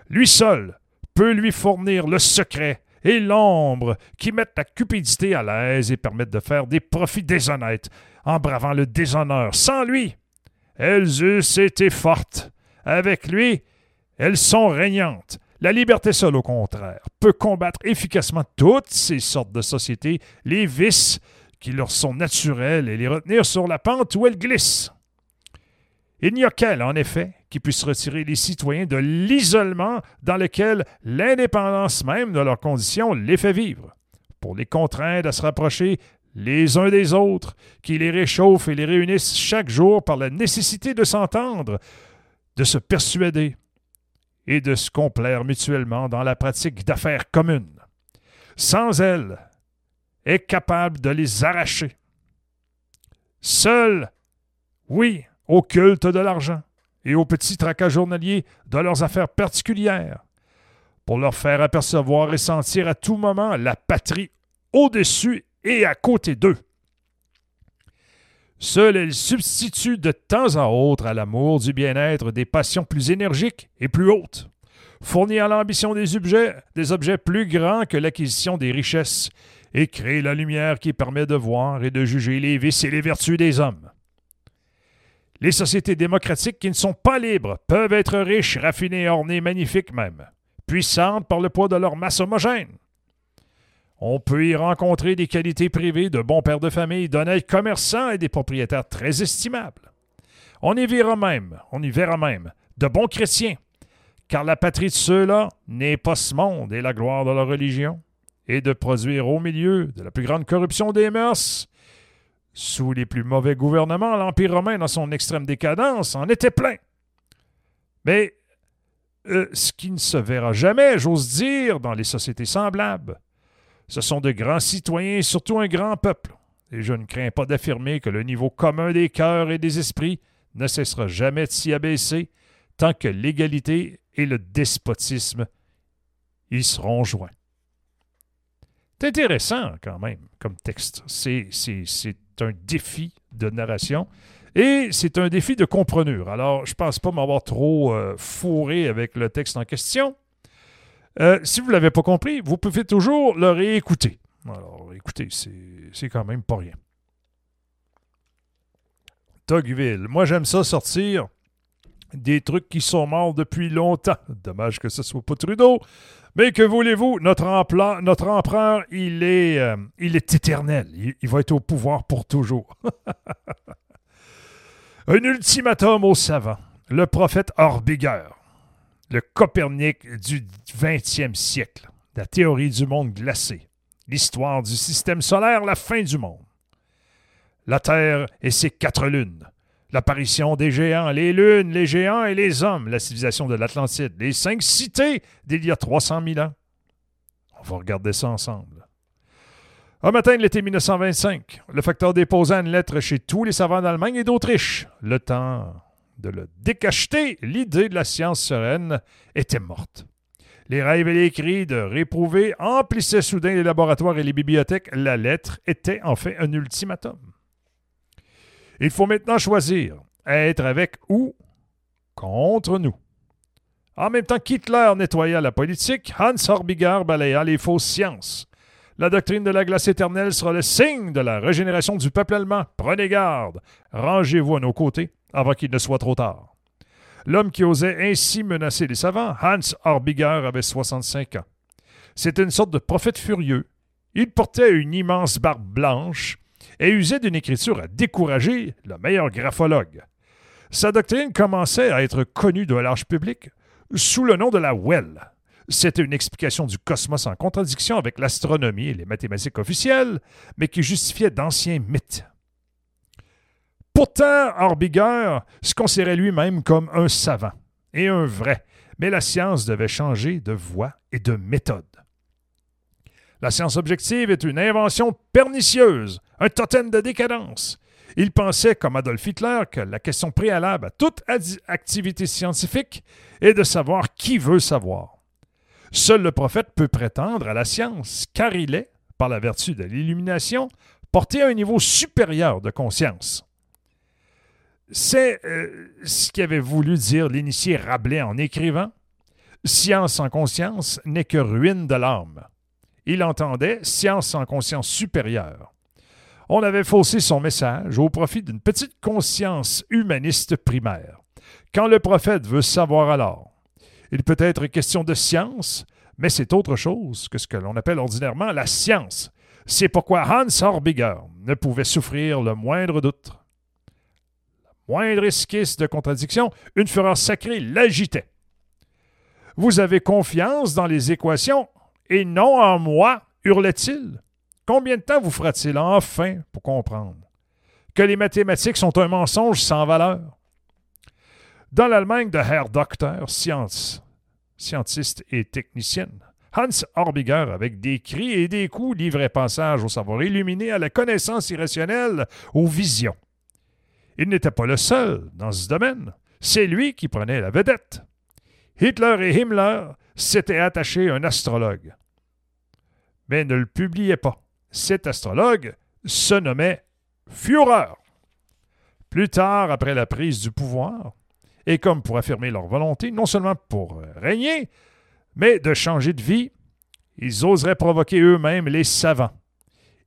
Speaker 3: Lui seul peut lui fournir le secret et l'ombre qui mettent la cupidité à l'aise et permettent de faire des profits déshonnêtes en bravant le déshonneur. Sans lui, elles eussent été fortes. Avec lui, elles sont régnantes. La liberté seule, au contraire, peut combattre efficacement toutes ces sortes de sociétés, les vices qui leur sont naturels et les retenir sur la pente où elles glissent. Il n'y a qu'elle, en effet, qui puisse retirer les citoyens de l'isolement dans lequel l'indépendance même de leurs conditions les fait vivre, pour les contraindre à se rapprocher les uns des autres, qui les réchauffent et les réunissent chaque jour par la nécessité de s'entendre, de se persuader, et de se complaire mutuellement dans la pratique d'affaires communes. Sans elle, est capable de les arracher. Seul, oui, au culte de l'argent et aux petits tracas journaliers de leurs affaires particulières, pour leur faire apercevoir et sentir à tout moment la patrie au-dessus et à côté d'eux. Seul elle substitue de temps à autre à l'amour du bien-être des passions plus énergiques et plus hautes, fournir à l'ambition des objets, des objets plus grands que l'acquisition des richesses, et créer la lumière qui permet de voir et de juger les vices et les vertus des hommes. Les sociétés démocratiques qui ne sont pas libres peuvent être riches, raffinées, ornées, magnifiques même, puissantes par le poids de leur masse homogène. On peut y rencontrer des qualités privées de bons pères de famille, d'honnêtes commerçants et des propriétaires très estimables. On y verra même, on y verra même, de bons chrétiens, car la patrie de ceux-là n'est pas ce monde et la gloire de leur religion, et de produire au milieu de la plus grande corruption des mœurs, sous les plus mauvais gouvernements, l'Empire romain, dans son extrême décadence, en était plein. Mais euh, ce qui ne se verra jamais, j'ose dire, dans les sociétés semblables, ce sont de grands citoyens et surtout un grand peuple. Et je ne crains pas d'affirmer que le niveau commun des cœurs et des esprits ne cessera jamais de s'y abaisser tant que l'égalité et le despotisme y seront joints. C'est intéressant quand même comme texte. C'est, un défi de narration et c'est un défi de comprenure. Alors, je ne pense pas m'avoir trop euh, fourré avec le texte en question. Euh, si vous ne l'avez pas compris, vous pouvez toujours le réécouter. Alors, écoutez, c'est quand même pas rien. Togville. Moi, j'aime ça sortir des trucs qui sont morts depuis longtemps. Dommage que ce soit pas Trudeau. Mais que voulez-vous, notre, empereur, il est, euh, éternel. Il, il, va être au pouvoir pour toujours. Un ultimatum aux savants. Le prophète Orbiger le Copernic du 20e siècle, la théorie du monde glacé, l'histoire du système solaire, la fin du monde. La Terre et ses quatre lunes, l'apparition des géants, les lunes, les géants et les hommes, la civilisation de l'Atlantide, les cinq cités d'il y a 300 000 ans. On va regarder ça ensemble. Un matin de l'été 1925, le facteur déposa une lettre chez tous les savants d'Allemagne et d'Autriche. Le temps de le décacheter, l'idée de la science sereine était morte. Les rêves et les cris de réprouver emplissaient soudain les laboratoires et les bibliothèques. La lettre était en fait un ultimatum. Il faut maintenant choisir être avec ou contre nous. En même temps qu'Hitler nettoya la politique, Hans Horbiger balaya les fausses sciences. La doctrine de la glace éternelle sera le signe de la régénération du peuple allemand. Prenez garde. Rangez-vous à nos côtés avant qu'il ne soit trop tard. L'homme qui osait ainsi menacer les savants, Hans Orbiger, avait 65 ans. C'était une sorte de prophète furieux. Il portait une immense barbe blanche et usait d'une écriture à décourager le meilleur graphologue. Sa doctrine commençait à être connue de large public sous le nom de la Well. C'était une explication du cosmos en contradiction avec l'astronomie et les mathématiques officielles, mais qui justifiait d'anciens mythes. Pourtant, Orbiger se considérait lui-même comme un savant, et un vrai, mais la science devait changer de voie et de méthode. La science objective est une invention pernicieuse, un totem de décadence. Il pensait, comme Adolf Hitler, que la question préalable à toute activité scientifique est de savoir qui veut savoir. Seul le prophète peut prétendre à la science, car il est, par la vertu de l'illumination, porté à un niveau supérieur de conscience. C'est euh, ce qu'avait voulu dire l'initié Rabelais en écrivant Science sans conscience n'est que ruine de l'âme. Il entendait science sans conscience supérieure. On avait faussé son message au profit d'une petite conscience humaniste primaire. Quand le prophète veut savoir alors, il peut être question de science, mais c'est autre chose que ce que l'on appelle ordinairement la science. C'est pourquoi Hans Horbiger ne pouvait souffrir le moindre doute moindre esquisse de contradiction, une fureur sacrée l'agitait. Vous avez confiance dans les équations et non en moi, hurlait-il. Combien de temps vous fera-t-il enfin pour comprendre que les mathématiques sont un mensonge sans valeur? Dans l'Allemagne de Herr Docteur Science, scientiste et technicienne. Hans Orbiger, avec des cris et des coups, livrait passage au savoir illuminé, à la connaissance irrationnelle, aux visions. Il n'était pas le seul dans ce domaine. C'est lui qui prenait la vedette. Hitler et Himmler s'étaient attachés à un astrologue. Mais ne le publiaient pas. Cet astrologue se nommait Führer. Plus tard, après la prise du pouvoir, et comme pour affirmer leur volonté, non seulement pour régner, mais de changer de vie, ils oseraient provoquer eux-mêmes les savants.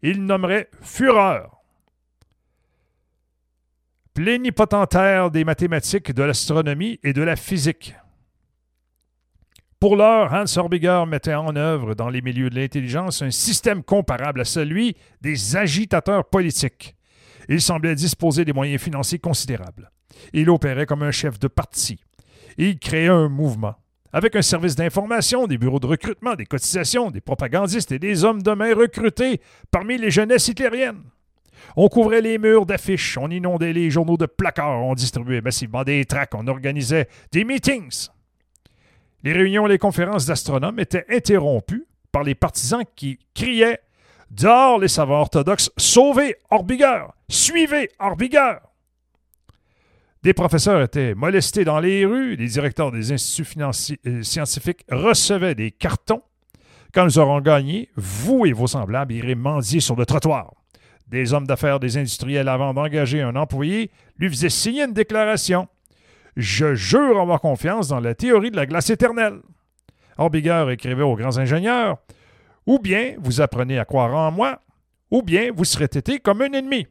Speaker 3: Ils nommeraient Führer, plénipotentaire des mathématiques, de l'astronomie et de la physique. Pour l'heure, Hans Orbiger mettait en œuvre dans les milieux de l'intelligence un système comparable à celui des agitateurs politiques. Il semblait disposer des moyens financiers considérables. Il opérait comme un chef de parti. Il créait un mouvement. Avec un service d'information, des bureaux de recrutement, des cotisations, des propagandistes et des hommes de main recrutés parmi les jeunesses hitlériennes. On couvrait les murs d'affiches, on inondait les journaux de placards, on distribuait massivement des tracts, on organisait des meetings. Les réunions et les conférences d'astronomes étaient interrompues par les partisans qui criaient Dehors les savants orthodoxes, sauvez Orbiger, suivez Orbiger. Des professeurs étaient molestés dans les rues, les directeurs des instituts euh, scientifiques recevaient des cartons. Quand nous aurons gagné, vous et vos semblables irez mendier sur le trottoir. Des hommes d'affaires, des industriels, avant d'engager un employé, lui faisaient signer une déclaration. Je jure avoir confiance dans la théorie de la glace éternelle. Orbiger écrivait aux grands ingénieurs Ou bien vous apprenez à croire en moi, ou bien vous serez été comme un ennemi.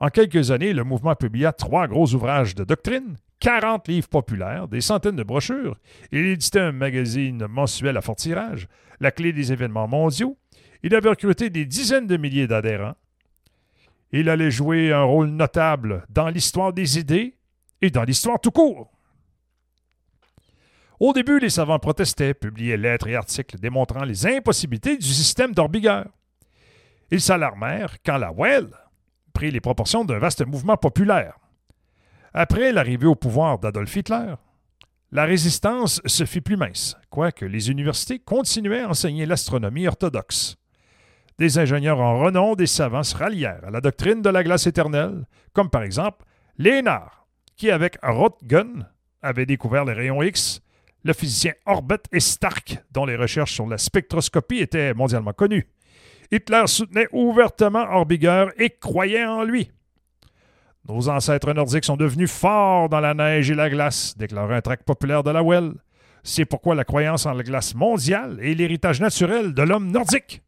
Speaker 3: En quelques années, le mouvement publia trois gros ouvrages de doctrine, 40 livres populaires, des centaines de brochures. Il éditait un magazine mensuel à fort tirage, La clé des événements mondiaux. Il avait recruté des dizaines de milliers d'adhérents. Il allait jouer un rôle notable dans l'histoire des idées et dans l'histoire tout court. Au début, les savants protestaient, publiaient lettres et articles démontrant les impossibilités du système d'Orbiger. Ils s'alarmèrent quand la Well prit les proportions d'un vaste mouvement populaire. Après l'arrivée au pouvoir d'Adolf Hitler, la résistance se fit plus mince, quoique les universités continuaient à enseigner l'astronomie orthodoxe. Des ingénieurs en renom, des savants se rallièrent à la doctrine de la glace éternelle, comme par exemple Léonard, qui, avec Roentgen, avait découvert les rayons X, le physicien Orbit et Stark, dont les recherches sur la spectroscopie étaient mondialement connues. Hitler soutenait ouvertement Orbiger et croyait en lui. Nos ancêtres nordiques sont devenus forts dans la neige et la glace, déclarait un tract populaire de la Well. C'est pourquoi la croyance en la glace mondiale est l'héritage naturel de l'homme nordique.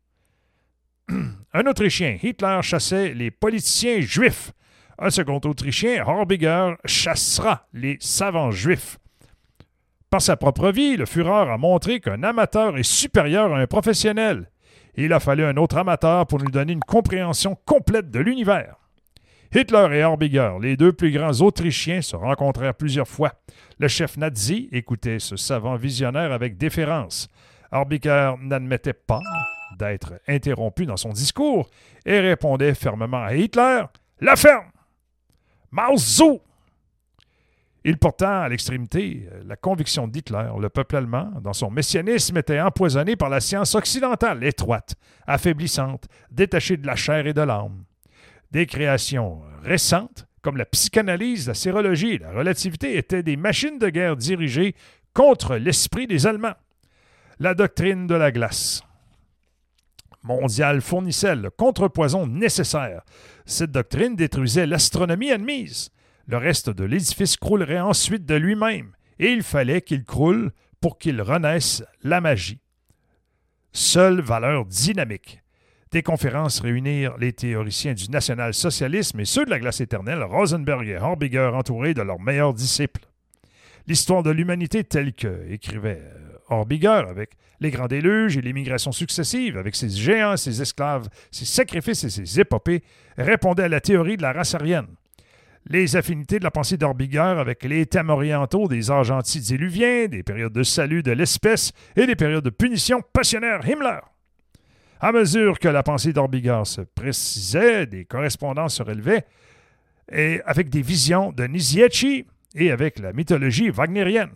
Speaker 3: un Autrichien, Hitler chassait les politiciens juifs un second Autrichien, Horbiger, chassera les savants juifs. Par sa propre vie, le Führer a montré qu'un amateur est supérieur à un professionnel. Il a fallu un autre amateur pour nous donner une compréhension complète de l'univers. Hitler et Horbiger, les deux plus grands Autrichiens, se rencontrèrent plusieurs fois. Le chef nazi écoutait ce savant visionnaire avec déférence. Horbiger n'admettait pas d'être interrompu dans son discours et répondait fermement à Hitler La ferme Il porta à l'extrémité euh, la conviction d'Hitler. Le peuple allemand, dans son messianisme, était empoisonné par la science occidentale, étroite, affaiblissante, détachée de la chair et de l'âme. Des créations récentes, comme la psychanalyse, la sérologie et la relativité, étaient des machines de guerre dirigées contre l'esprit des Allemands. La doctrine de la glace mondiale fournissait le contrepoison nécessaire. Cette doctrine détruisait l'astronomie admise. Le reste de l'édifice croulerait ensuite de lui-même, et il fallait qu'il croule pour qu'il renaisse la magie. Seule valeur dynamique. Des conférences réunirent les théoriciens du national-socialisme et ceux de la glace éternelle, Rosenberg et Horbiger, entourés de leurs meilleurs disciples. L'histoire de l'humanité telle que, écrivait Horbiger, avec les grands déluges et les migrations successives, avec ses géants, ses esclaves, ses sacrifices et ses épopées, répondait à la théorie de la race aryenne. Les affinités de la pensée d'Orbiger avec les thèmes orientaux des âges antidiluviens, des périodes de salut de l'espèce et des périodes de punition passionnaire Himmler. À mesure que la pensée d'Orbiger se précisait, des correspondances se relevaient, et avec des visions de Nizietchi et avec la mythologie wagnérienne.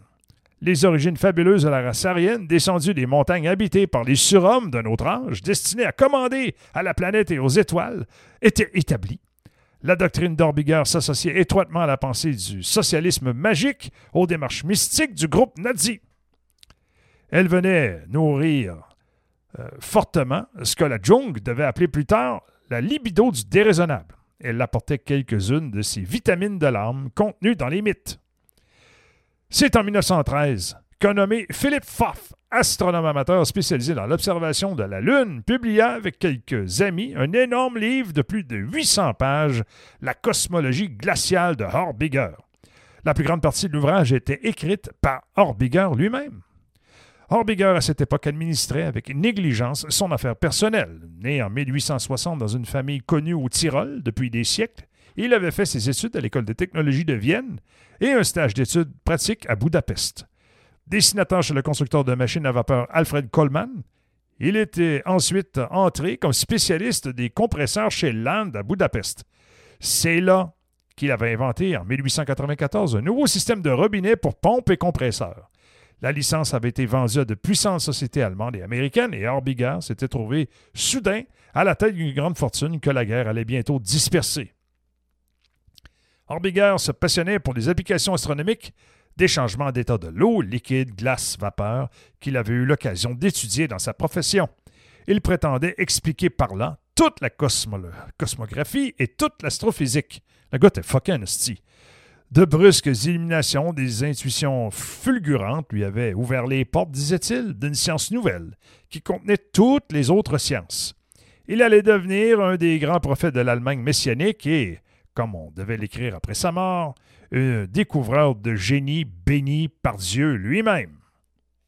Speaker 3: Les origines fabuleuses de la race aryenne, descendue des montagnes habitées par les surhommes d'un autre âge, destinés à commander à la planète et aux étoiles, étaient établies. La doctrine d'Orbiger s'associait étroitement à la pensée du socialisme magique, aux démarches mystiques du groupe nazi. Elle venait nourrir euh, fortement ce que la Jung devait appeler plus tard la libido du déraisonnable. Elle apportait quelques-unes de ces vitamines de l'âme contenues dans les mythes. C'est en 1913 qu'un nommé Philippe Pfaff, astronome amateur spécialisé dans l'observation de la Lune, publia avec quelques amis un énorme livre de plus de 800 pages, La cosmologie glaciale de Horbiger. La plus grande partie de l'ouvrage était écrite par Horbiger lui-même. Horbiger, à cette époque, administrait avec négligence son affaire personnelle. Né en 1860 dans une famille connue au Tyrol depuis des siècles, il avait fait ses études à l'École de technologie de Vienne et un stage d'études pratiques à Budapest. Dessinateur chez le constructeur de machines à vapeur Alfred Coleman, il était ensuite entré comme spécialiste des compresseurs chez Land à Budapest. C'est là qu'il avait inventé en 1894 un nouveau système de robinet pour pompes et compresseurs. La licence avait été vendue à de puissantes sociétés allemandes et américaines et Orbiger s'était trouvé soudain à la tête d'une grande fortune que la guerre allait bientôt disperser. Orbiger se passionnait pour les applications astronomiques des changements d'état de l'eau, liquide, glace, vapeur, qu'il avait eu l'occasion d'étudier dans sa profession. Il prétendait expliquer par là toute la cosmographie et toute l'astrophysique. Le gars était fucking. De brusques illuminations, des intuitions fulgurantes lui avaient ouvert les portes, disait-il, d'une science nouvelle, qui contenait toutes les autres sciences. Il allait devenir un des grands prophètes de l'Allemagne messianique et, comme on devait l'écrire après sa mort, un découvreur de génie béni par Dieu lui-même.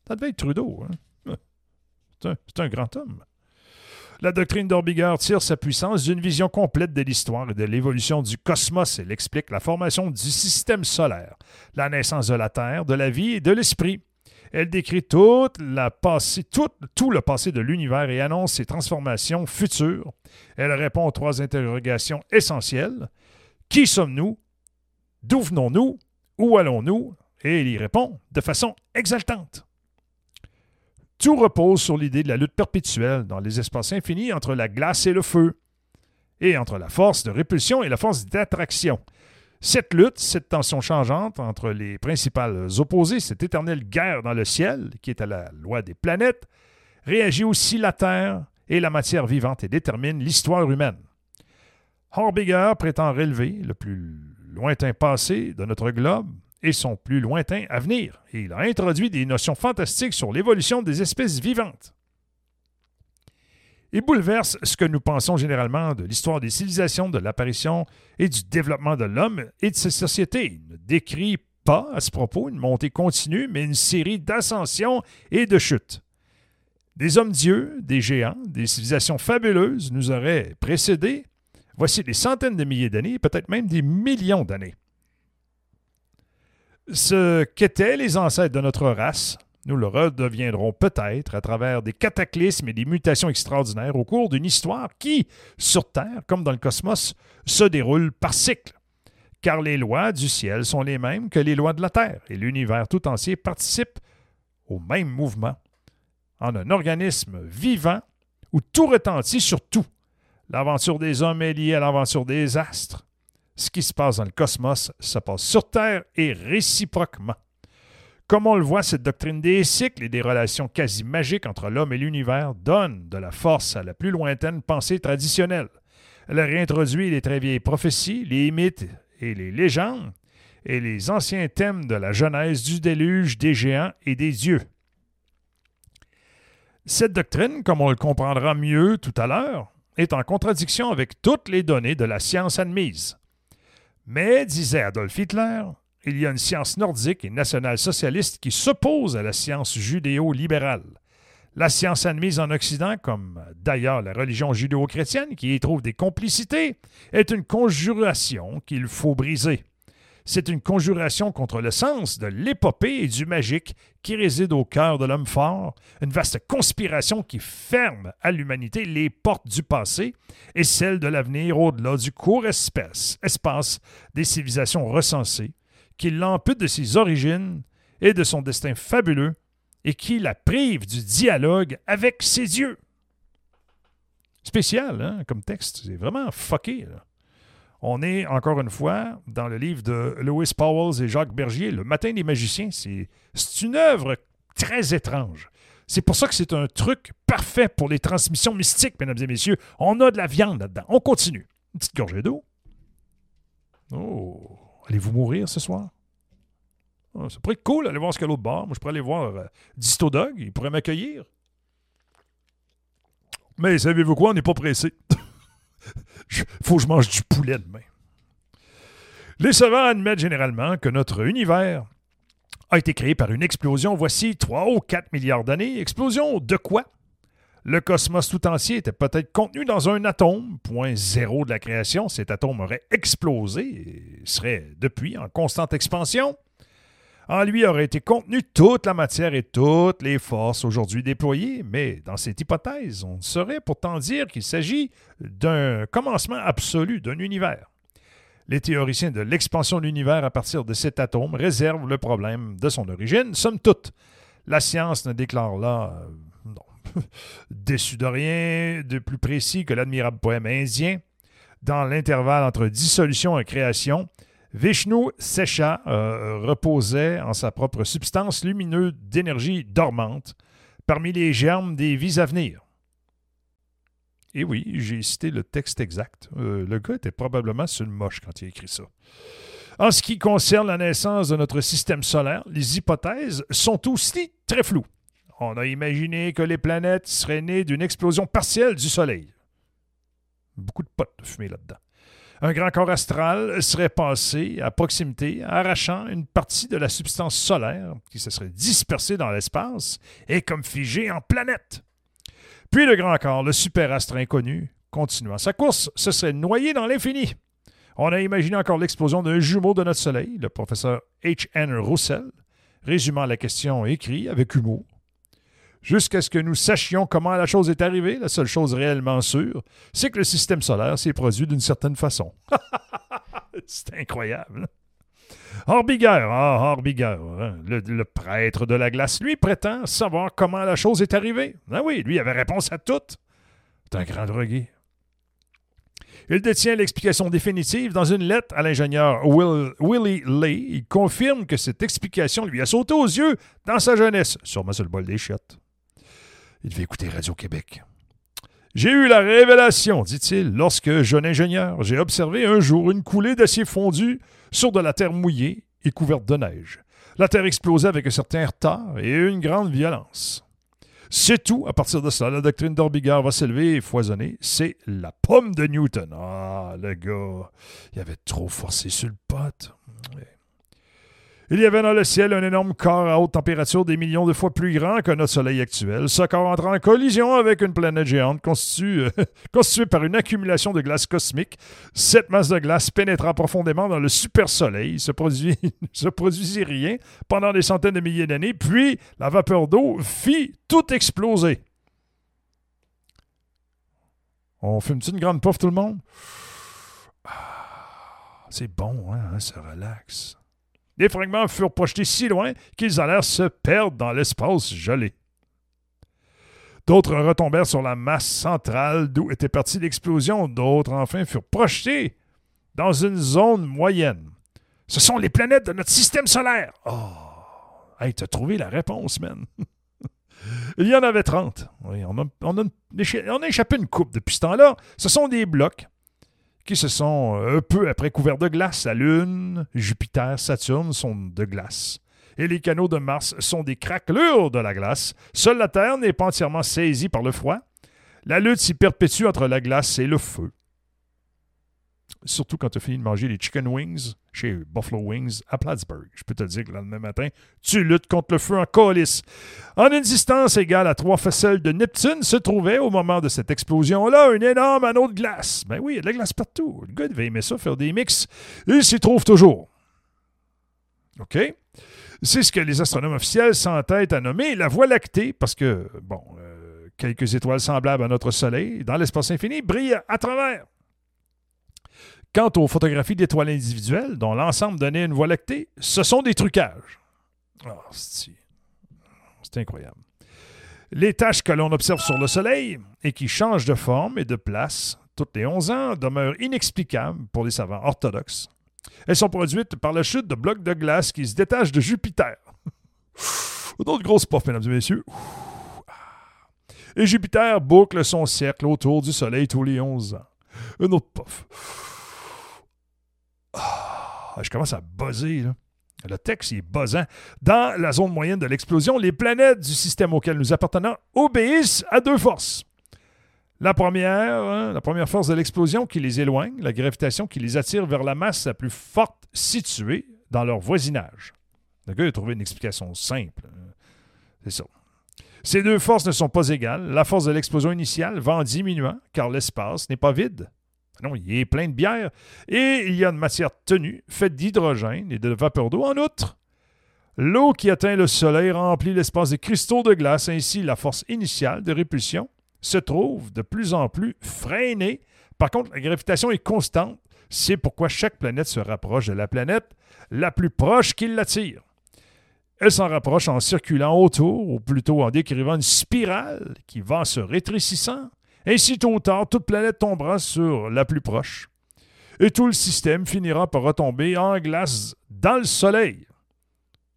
Speaker 3: Ça devait être Trudeau. Hein? C'est un, grand homme. La doctrine d'Orbiger tire sa puissance d'une vision complète de l'histoire et de l'évolution du cosmos. Elle explique la formation du système solaire, la naissance de la Terre, de la vie et de l'esprit. Elle décrit tout le passé de l'univers et annonce ses transformations futures. Elle répond aux trois interrogations essentielles. Qui sommes-nous? D'où venons-nous? Où allons-nous? Et il y répond de façon exaltante. Tout repose sur l'idée de la lutte perpétuelle dans les espaces infinis entre la glace et le feu, et entre la force de répulsion et la force d'attraction. Cette lutte, cette tension changeante entre les principales opposés, cette éternelle guerre dans le ciel, qui est à la loi des planètes, réagit aussi la Terre et la matière vivante et détermine l'histoire humaine. Horbiger prétend relever le plus lointain passé de notre globe et son plus lointain avenir, et il a introduit des notions fantastiques sur l'évolution des espèces vivantes. Il bouleverse ce que nous pensons généralement de l'histoire des civilisations, de l'apparition et du développement de l'homme et de ses sociétés. Il ne décrit pas à ce propos une montée continue, mais une série d'ascensions et de chutes. Des hommes-dieux, des géants, des civilisations fabuleuses nous auraient précédés, voici des centaines de milliers d'années, peut-être même des millions d'années. Ce qu'étaient les ancêtres de notre race, nous le redeviendrons peut-être à travers des cataclysmes et des mutations extraordinaires au cours d'une histoire qui, sur Terre comme dans le cosmos, se déroule par cycle. Car les lois du ciel sont les mêmes que les lois de la Terre, et l'univers tout entier participe au même mouvement, en un organisme vivant où tout retentit sur tout. L'aventure des hommes est liée à l'aventure des astres. Ce qui se passe dans le cosmos se passe sur Terre et réciproquement. Comme on le voit, cette doctrine des cycles et des relations quasi magiques entre l'homme et l'univers donne de la force à la plus lointaine pensée traditionnelle. Elle réintroduit les très vieilles prophéties, les mythes et les légendes, et les anciens thèmes de la genèse du déluge, des géants et des dieux. Cette doctrine, comme on le comprendra mieux tout à l'heure, est en contradiction avec toutes les données de la science admise. Mais, disait Adolf Hitler, il y a une science nordique et nationale-socialiste qui s'oppose à la science judéo-libérale. La science admise en Occident, comme d'ailleurs la religion judéo-chrétienne qui y trouve des complicités, est une conjuration qu'il faut briser. C'est une conjuration contre le sens de l'épopée et du magique qui réside au cœur de l'homme fort, une vaste conspiration qui ferme à l'humanité les portes du passé et celles de l'avenir au-delà du court espace des civilisations recensées, qui l'ampute de ses origines et de son destin fabuleux et qui la prive du dialogue avec ses dieux. Spécial, hein, comme texte. C'est vraiment fucké. On est, encore une fois, dans le livre de Lewis Powell et Jacques Bergier, Le Matin des magiciens. C'est une œuvre très étrange. C'est pour ça que c'est un truc parfait pour les transmissions mystiques, mesdames et messieurs. On a de la viande là-dedans. On continue. Une petite gorgée d'eau. Oh, allez-vous mourir ce soir? Ah, ça pourrait être cool d'aller voir ce qu'il y a l'autre bord. Moi, je pourrais aller voir euh, Disto Dog. Il pourrait m'accueillir. Mais savez-vous quoi? On n'est pas pressé. Faut que je mange du poulet demain. Les savants admettent généralement que notre univers a été créé par une explosion voici 3 ou 4 milliards d'années. Explosion de quoi? Le cosmos tout entier était peut-être contenu dans un atome, point zéro de la création. Cet atome aurait explosé et serait depuis en constante expansion. En lui aurait été contenue toute la matière et toutes les forces aujourd'hui déployées, mais dans cette hypothèse, on saurait pourtant dire qu'il s'agit d'un commencement absolu d'un univers. Les théoriciens de l'expansion de l'univers à partir de cet atome réservent le problème de son origine, somme toute. La science ne déclare là, euh, non, déçu de rien de plus précis que l'admirable poème indien. Dans l'intervalle entre dissolution et création, Vishnu Sesha euh, reposait en sa propre substance lumineuse d'énergie dormante parmi les germes des vies à venir. Et oui, j'ai cité le texte exact. Euh, le gars était probablement sur le moche quand il a écrit ça. En ce qui concerne la naissance de notre système solaire, les hypothèses sont aussi très floues. On a imaginé que les planètes seraient nées d'une explosion partielle du Soleil. Beaucoup de potes de fumée là-dedans. Un grand corps astral serait passé à proximité, arrachant une partie de la substance solaire qui se serait dispersée dans l'espace et comme figée en planète. Puis le grand corps, le superastre inconnu, continuant sa course, se serait noyé dans l'infini. On a imaginé encore l'explosion d'un jumeau de notre Soleil, le professeur H. N. Roussel, résumant la question écrit avec humour. Jusqu'à ce que nous sachions comment la chose est arrivée, la seule chose réellement sûre, c'est que le système solaire s'est produit d'une certaine façon. c'est incroyable. Orbiger, ah, Orbiger, hein, le, prêtre de la glace, lui prétend savoir comment la chose est arrivée. Ah oui, lui avait réponse à tout. C'est un grand drogué. Il détient l'explication définitive dans une lettre à l'ingénieur Will- Willie Lay. Il confirme que cette explication lui a sauté aux yeux dans sa jeunesse, sûrement sur le bol des chiottes. Il devait écouter Radio-Québec. J'ai eu la révélation, dit-il, lorsque, jeune ingénieur, j'ai observé un jour une coulée d'acier fondu sur de la terre mouillée et couverte de neige. La terre explosait avec un certain retard et une grande violence. C'est tout. À partir de cela, la doctrine d'Orbiger va s'élever et foisonner. C'est la pomme de Newton. Ah, le gars, il avait trop forcé sur le pote. Il y avait dans le ciel un énorme corps à haute température des millions de fois plus grand que notre Soleil actuel. Ce corps entra en collision avec une planète géante constituée, euh, constituée par une accumulation de glace cosmique. Cette masse de glace pénétra profondément dans le super-soleil. Il se, se produisit rien pendant des centaines de milliers d'années, puis la vapeur d'eau fit tout exploser. On fume-tu une grande puff, tout le monde? Ah, c'est bon, hein, hein, ça relaxe. Les fragments furent projetés si loin qu'ils allèrent se perdre dans l'espace gelé. D'autres retombèrent sur la masse centrale d'où était partie l'explosion. D'autres, enfin, furent projetés dans une zone moyenne. Ce sont les planètes de notre système solaire. Oh! Hey, t'as trouvé la réponse, man. Il y en avait 30. Oui, on, a, on, a, on a échappé une coupe depuis ce temps-là. Ce sont des blocs qui se sont euh, un peu après couverts de glace. La Lune, Jupiter, Saturne sont de glace. Et les canaux de Mars sont des craquelures de la glace. Seule la Terre n'est pas entièrement saisie par le froid. La lutte s'y perpétue entre la glace et le feu. Surtout quand tu as fini de manger les chicken wings chez Buffalo Wings à Plattsburgh. Je peux te dire que le lendemain matin, tu luttes contre le feu en colis. En une distance égale à trois faisselles de Neptune se trouvait, au moment de cette explosion-là, un énorme anneau de glace. Ben oui, il y a de la glace partout. Le gars devait aimer ça, faire des mix. Il s'y trouve toujours. OK? C'est ce que les astronomes officiels s'entêtent à nommer la Voie lactée, parce que, bon, euh, quelques étoiles semblables à notre Soleil, dans l'espace infini, brillent à travers. Quant aux photographies d'étoiles individuelles, dont l'ensemble donnait une Voie lactée, ce sont des trucages. Ah, c'est incroyable. Les taches que l'on observe sur le Soleil et qui changent de forme et de place toutes les 11 ans demeurent inexplicables pour les savants orthodoxes. Elles sont produites par la chute de blocs de glace qui se détachent de Jupiter. D'autres grosses puffs, mesdames et messieurs. Et Jupiter boucle son cercle autour du Soleil tous les 11 ans. Une autre puff. Ah, je commence à buzzer. Le texte est buzzant. Dans la zone moyenne de l'explosion, les planètes du système auquel nous appartenons obéissent à deux forces. La première, hein, la première force de l'explosion qui les éloigne, la gravitation qui les attire vers la masse la plus forte située dans leur voisinage. Le gars a trouvé une explication simple. C'est ça. Ces deux forces ne sont pas égales. La force de l'explosion initiale va en diminuant car l'espace n'est pas vide. Non, il est plein de bière. Et il y a une matière tenue, faite d'hydrogène et de vapeur d'eau. En outre, l'eau qui atteint le Soleil remplit l'espace des cristaux de glace. Ainsi, la force initiale de répulsion se trouve de plus en plus freinée. Par contre, la gravitation est constante. C'est pourquoi chaque planète se rapproche de la planète la plus proche qui l'attire. Elle s'en rapproche en circulant autour, ou plutôt en décrivant une spirale qui va en se rétrécissant. Ainsi, tôt ou tard, toute planète tombera sur la plus proche. Et tout le système finira par retomber en glace dans le Soleil.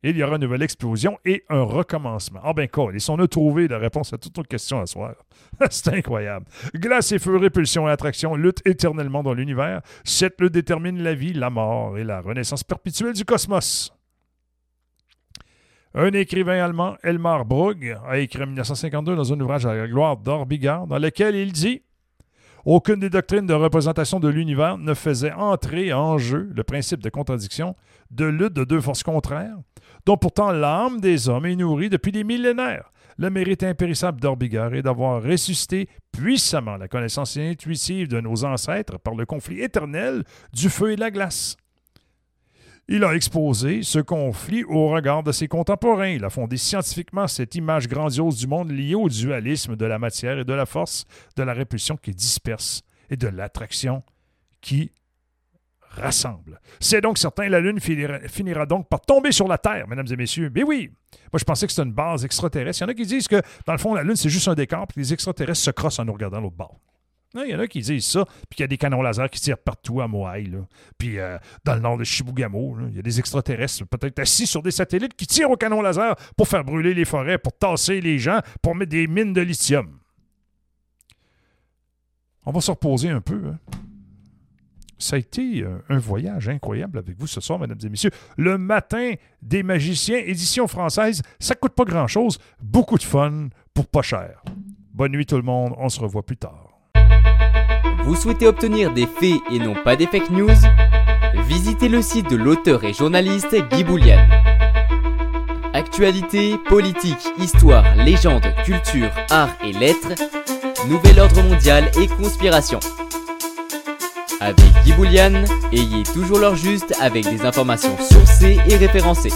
Speaker 3: Il y aura une nouvelle explosion et un recommencement. Ah ben quoi, ils on a trouvé la réponse à toutes nos questions à soir. C'est incroyable. Glace et feu, répulsion et attraction luttent éternellement dans l'univers. Cette lutte détermine la vie, la mort et la renaissance perpétuelle du cosmos. Un écrivain allemand, Elmar Brugg, a écrit en 1952 dans un ouvrage à la gloire d'Orbigard, dans lequel il dit Aucune des doctrines de représentation de l'univers ne faisait entrer en jeu le principe de contradiction, de lutte de deux forces contraires, dont pourtant l'âme des hommes est nourrie depuis des millénaires. Le mérite impérissable d'Orbigard est d'avoir ressuscité puissamment la connaissance intuitive de nos ancêtres par le conflit éternel du feu et de la glace. Il a exposé ce conflit au regard de ses contemporains. Il a fondé scientifiquement cette image grandiose du monde liée au dualisme de la matière et de la force, de la répulsion qui disperse et de l'attraction qui rassemble. C'est donc certain, la Lune finira, donc par tomber sur la Terre, mesdames et messieurs. Mais oui, moi je pensais que c'était une base extraterrestre. Il y en a qui disent que, dans le fond, la Lune, c'est juste un décor, puis les extraterrestres se crossent en nous regardant l'autre bord. Il y en a qui disent ça, puis qu'il y a des canons laser qui tirent partout à Moai. Puis euh, dans le nord de Shibugamo, il y a des extraterrestres peut-être assis sur des satellites qui tirent au canon laser pour faire brûler les forêts, pour tasser les gens, pour mettre des mines de lithium. On va se reposer un peu. Hein. Ça a été euh, un voyage incroyable avec vous ce soir, mesdames et messieurs. Le matin des magiciens, édition française, ça coûte pas grand-chose, beaucoup de fun pour pas cher. Bonne nuit tout le monde, on se revoit plus tard.
Speaker 12: Vous souhaitez obtenir des faits et non pas des fake news Visitez le site de l'auteur et journaliste Guy Boulian. Actualité, politique, histoire, légende, culture, art et lettres, nouvel ordre mondial et conspiration. Avec Guy Boulian, ayez toujours l'heure juste avec des informations sourcées et référencées.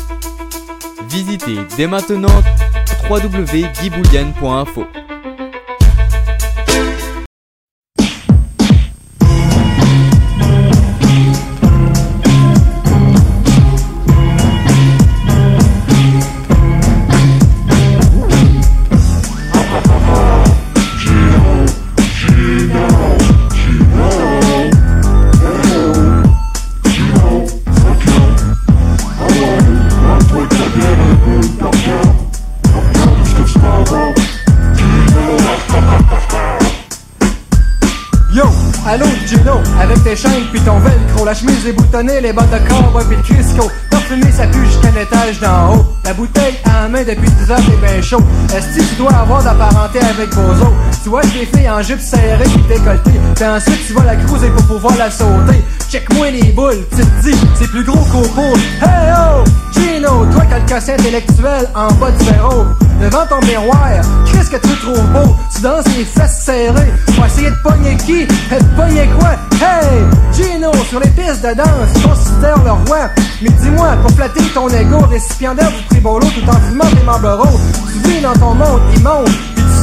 Speaker 12: Visitez dès maintenant www.guyboulian.info.
Speaker 10: Avec tes chaînes puis ton velcro La chemise est boutonnée, les bottes de cowboy puis le Crisco. Parfumé, ça pue jusqu'à l'étage d'en haut. La bouteille à main depuis 10 heures, t'es ben chaud. Est-ce que tu dois avoir de la parenté avec Bozo Tu vois des filles en jupe serrée puis décolletée. Puis ensuite tu vas la cruiser pour pouvoir la sauter. Check-moi les boules, tu te dis, c'est plus gros qu'au poule Hey oh, Gino, toi qui as le intellectuel en bas du zéro Devant ton miroir, qu'est-ce que tu trouves beau? Tu danses les fesses serrées. Pour essayer de pogner qui? De pogner quoi? Hey, Gino, sur les pistes de danse, tu considères le roi. Mais dis-moi, pour flatter ton ego, récipiendaire du prix Bolo tout en fumant des Marlboro Tu vis dans ton monde immonde,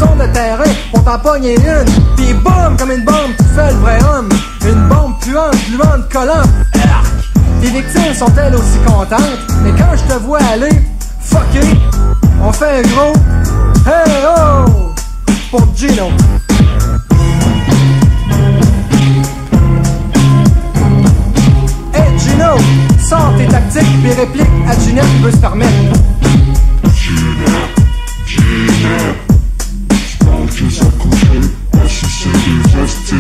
Speaker 10: de terrain pour t'en une Puis boum, comme une bombe, tu fais le vrai homme Une bombe puante, gluante, collante! Tes victimes sont-elles aussi contentes? Mais quand je te vois aller, fuck fait un gros Hey oh pour Gino. Hey Gino, sors tes tactiques puis réplique à Ginette veut se permettre. i ça cochonne. Moi, si c'est des vestes,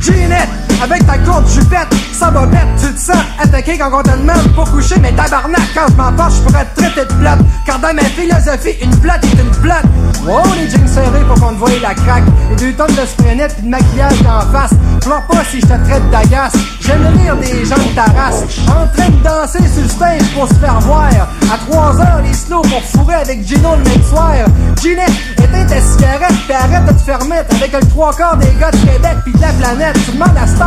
Speaker 10: Jeanette! Avec ta courte jupette, ça va mettre, tu te sens attaqué quand on te demande pour coucher, mais tabarnak, quand je m'emporte, je pourrais te traiter de plate, car dans ma philosophie, une plate est une plate. Wow, les jeans serrés pour qu'on te voie la craque, et deux tonnes de spray pis de maquillage d'en face. Pleure pas si je te traite d'agace, j'aime lire des gens de ta race, en train de danser sur le stage pour se faire voir. À 3 heures, les slows pour fourrer avec Gino le même soir. Ginette, éteins ta cigarette pis arrête de te faire mettre avec le trois quarts des gars de Québec pis de la planète. Tu demandes à cette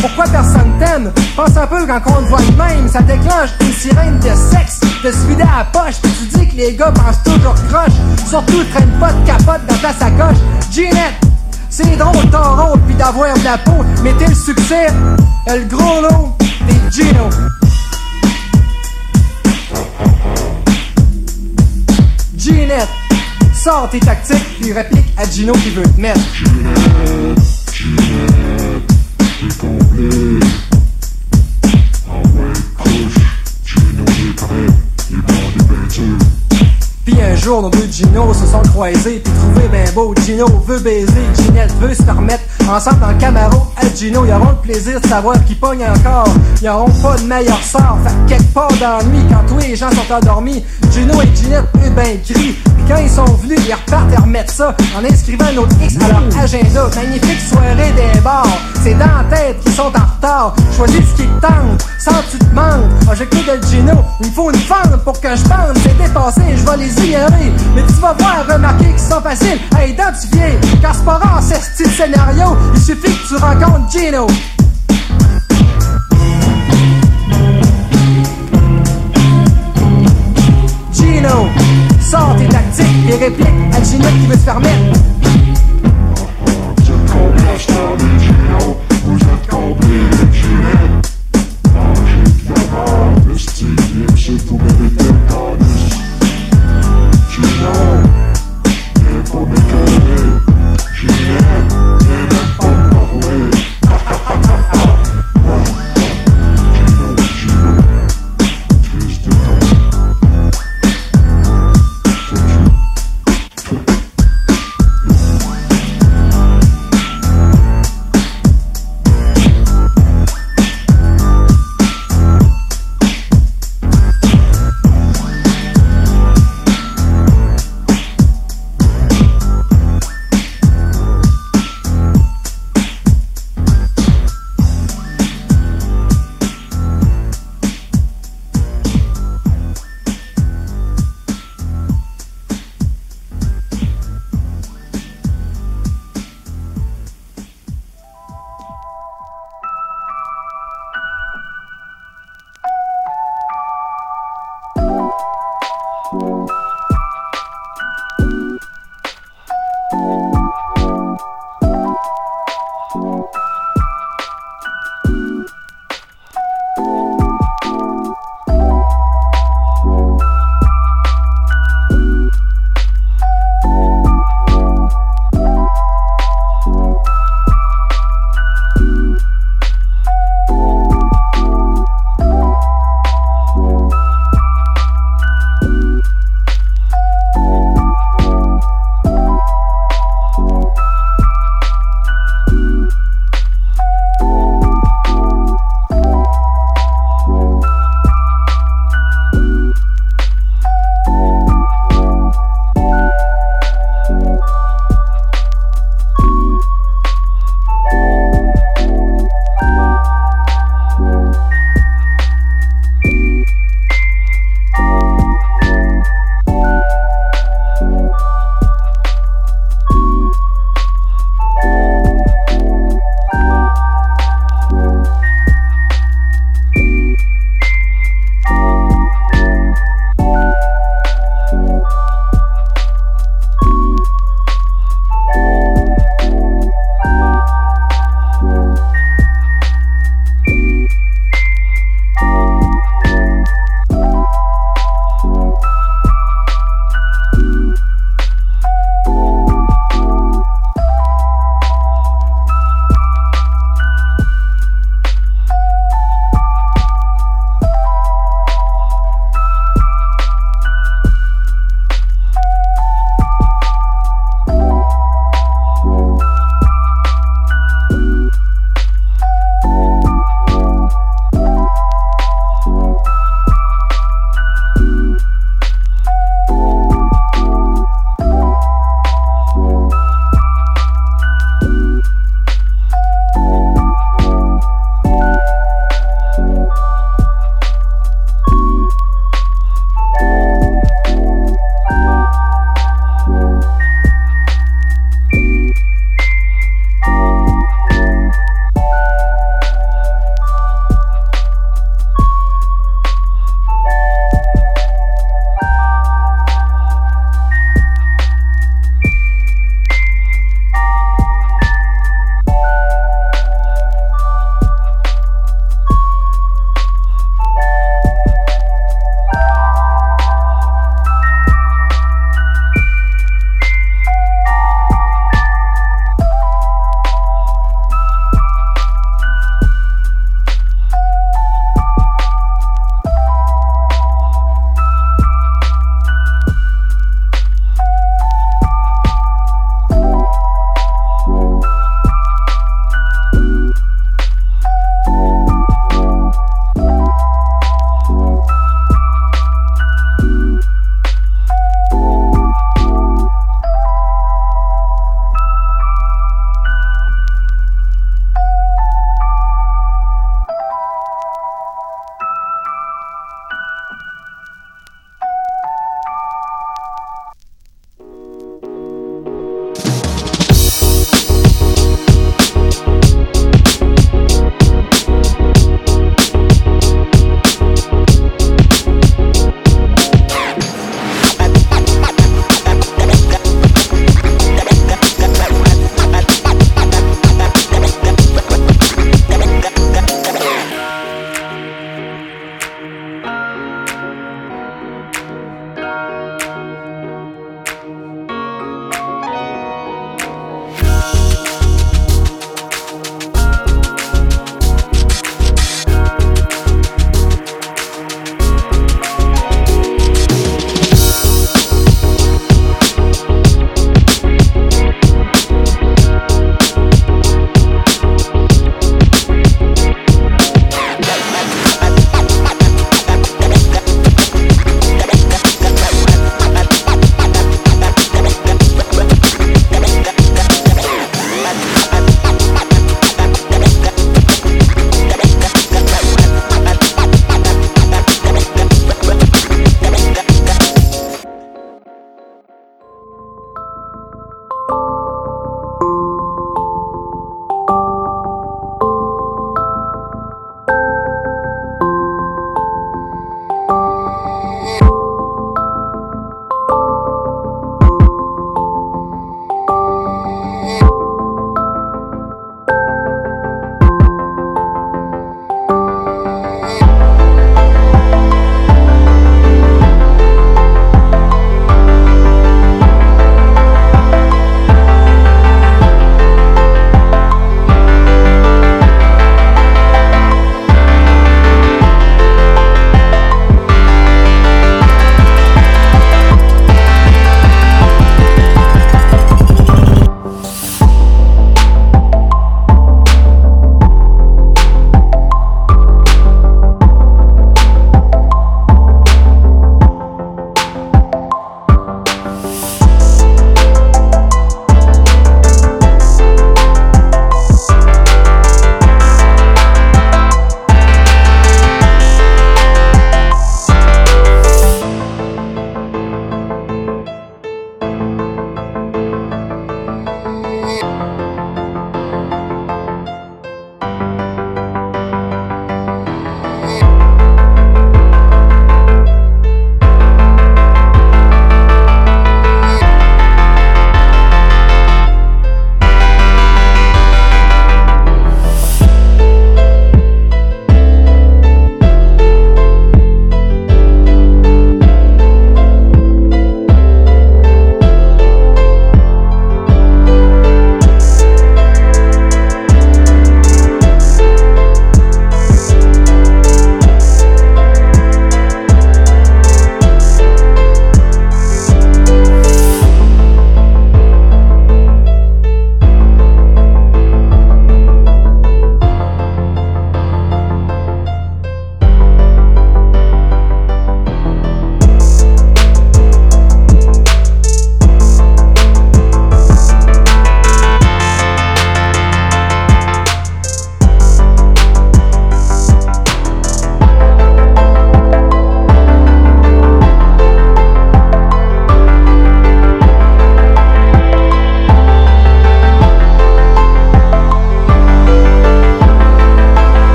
Speaker 10: pourquoi personne t'aime. Pense un peu quand on te voit de même, ça déclenche une sirène de sexe. Te se vider à la poche tu dis que les gars pensent toujours croche. Surtout traîne pas de capote dans ta sacoche. Ginette, c'est drôle ton rôle pis d'avoir de la peau, mais t'es le succès, le gros lot des Gino. Ginette, sors tes tactiques puis réplique à Gino qui veut te mettre. keep on living. Puis un jour, nos deux Gino se sont croisés puis trouvé ben beau. Gino veut baiser, Ginette veut se permettre. Ensemble dans le Camaro, à Gino, ils auront le plaisir de savoir qu'ils pognent encore. Ils auront pas de meilleur sort. Fait que quelque part dans la nuit, quand tous les gens sont endormis, Gino et Ginette, eux ben crient. Puis quand ils sont venus, ils repartent et remettent ça en inscrivant un autre X à leur agenda. Magnifique soirée des bars. C'est dans la tête qu'ils sont en retard. Choisis ce qui te tente, sans tu te manques. Ah, j'écoute de Gino, il faut une fente pour que je bande. C'est dépassé, je vais les mais tu vas voir remarquer qu'ils sont faciles à identifier. Car c'est pas rare, c'est style scénario. Il suffit que tu rencontres Gino. Gino, sors tes tactiques et répliques à Gino qui veut se faire mettre. Vous êtes Gino. Vous êtes Gino.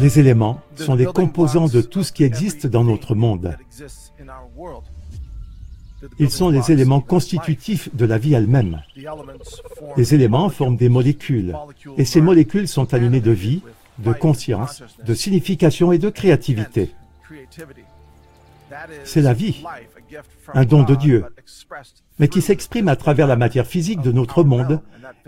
Speaker 13: Les éléments sont les composants de tout ce qui existe dans notre monde. Ils sont les éléments constitutifs de la vie elle-même. Les éléments forment des molécules, et ces molécules sont animées de vie, de conscience, de signification et de créativité. C'est la vie, un don de Dieu, mais qui s'exprime à travers la matière physique de notre monde,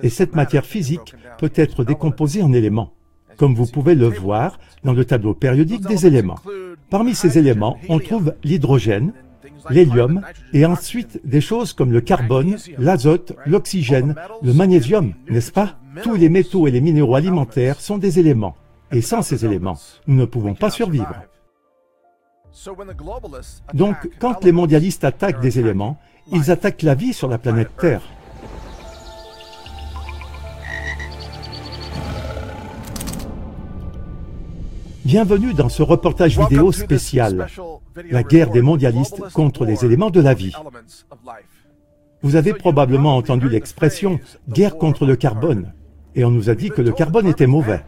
Speaker 13: et cette matière physique peut être décomposée en éléments comme vous pouvez le voir dans le tableau périodique des éléments. Parmi ces éléments, on trouve l'hydrogène, l'hélium et ensuite des choses comme le carbone, l'azote, l'oxygène, le magnésium, n'est-ce pas? Tous les métaux et les minéraux alimentaires sont des éléments. Et sans ces éléments, nous ne pouvons pas survivre. Donc, quand les mondialistes attaquent des éléments, ils attaquent la vie sur la planète Terre. Bienvenue dans ce reportage vidéo spécial, la guerre des mondialistes contre les éléments de la vie. Vous avez probablement entendu l'expression guerre contre le carbone, et on nous a dit que le carbone était mauvais.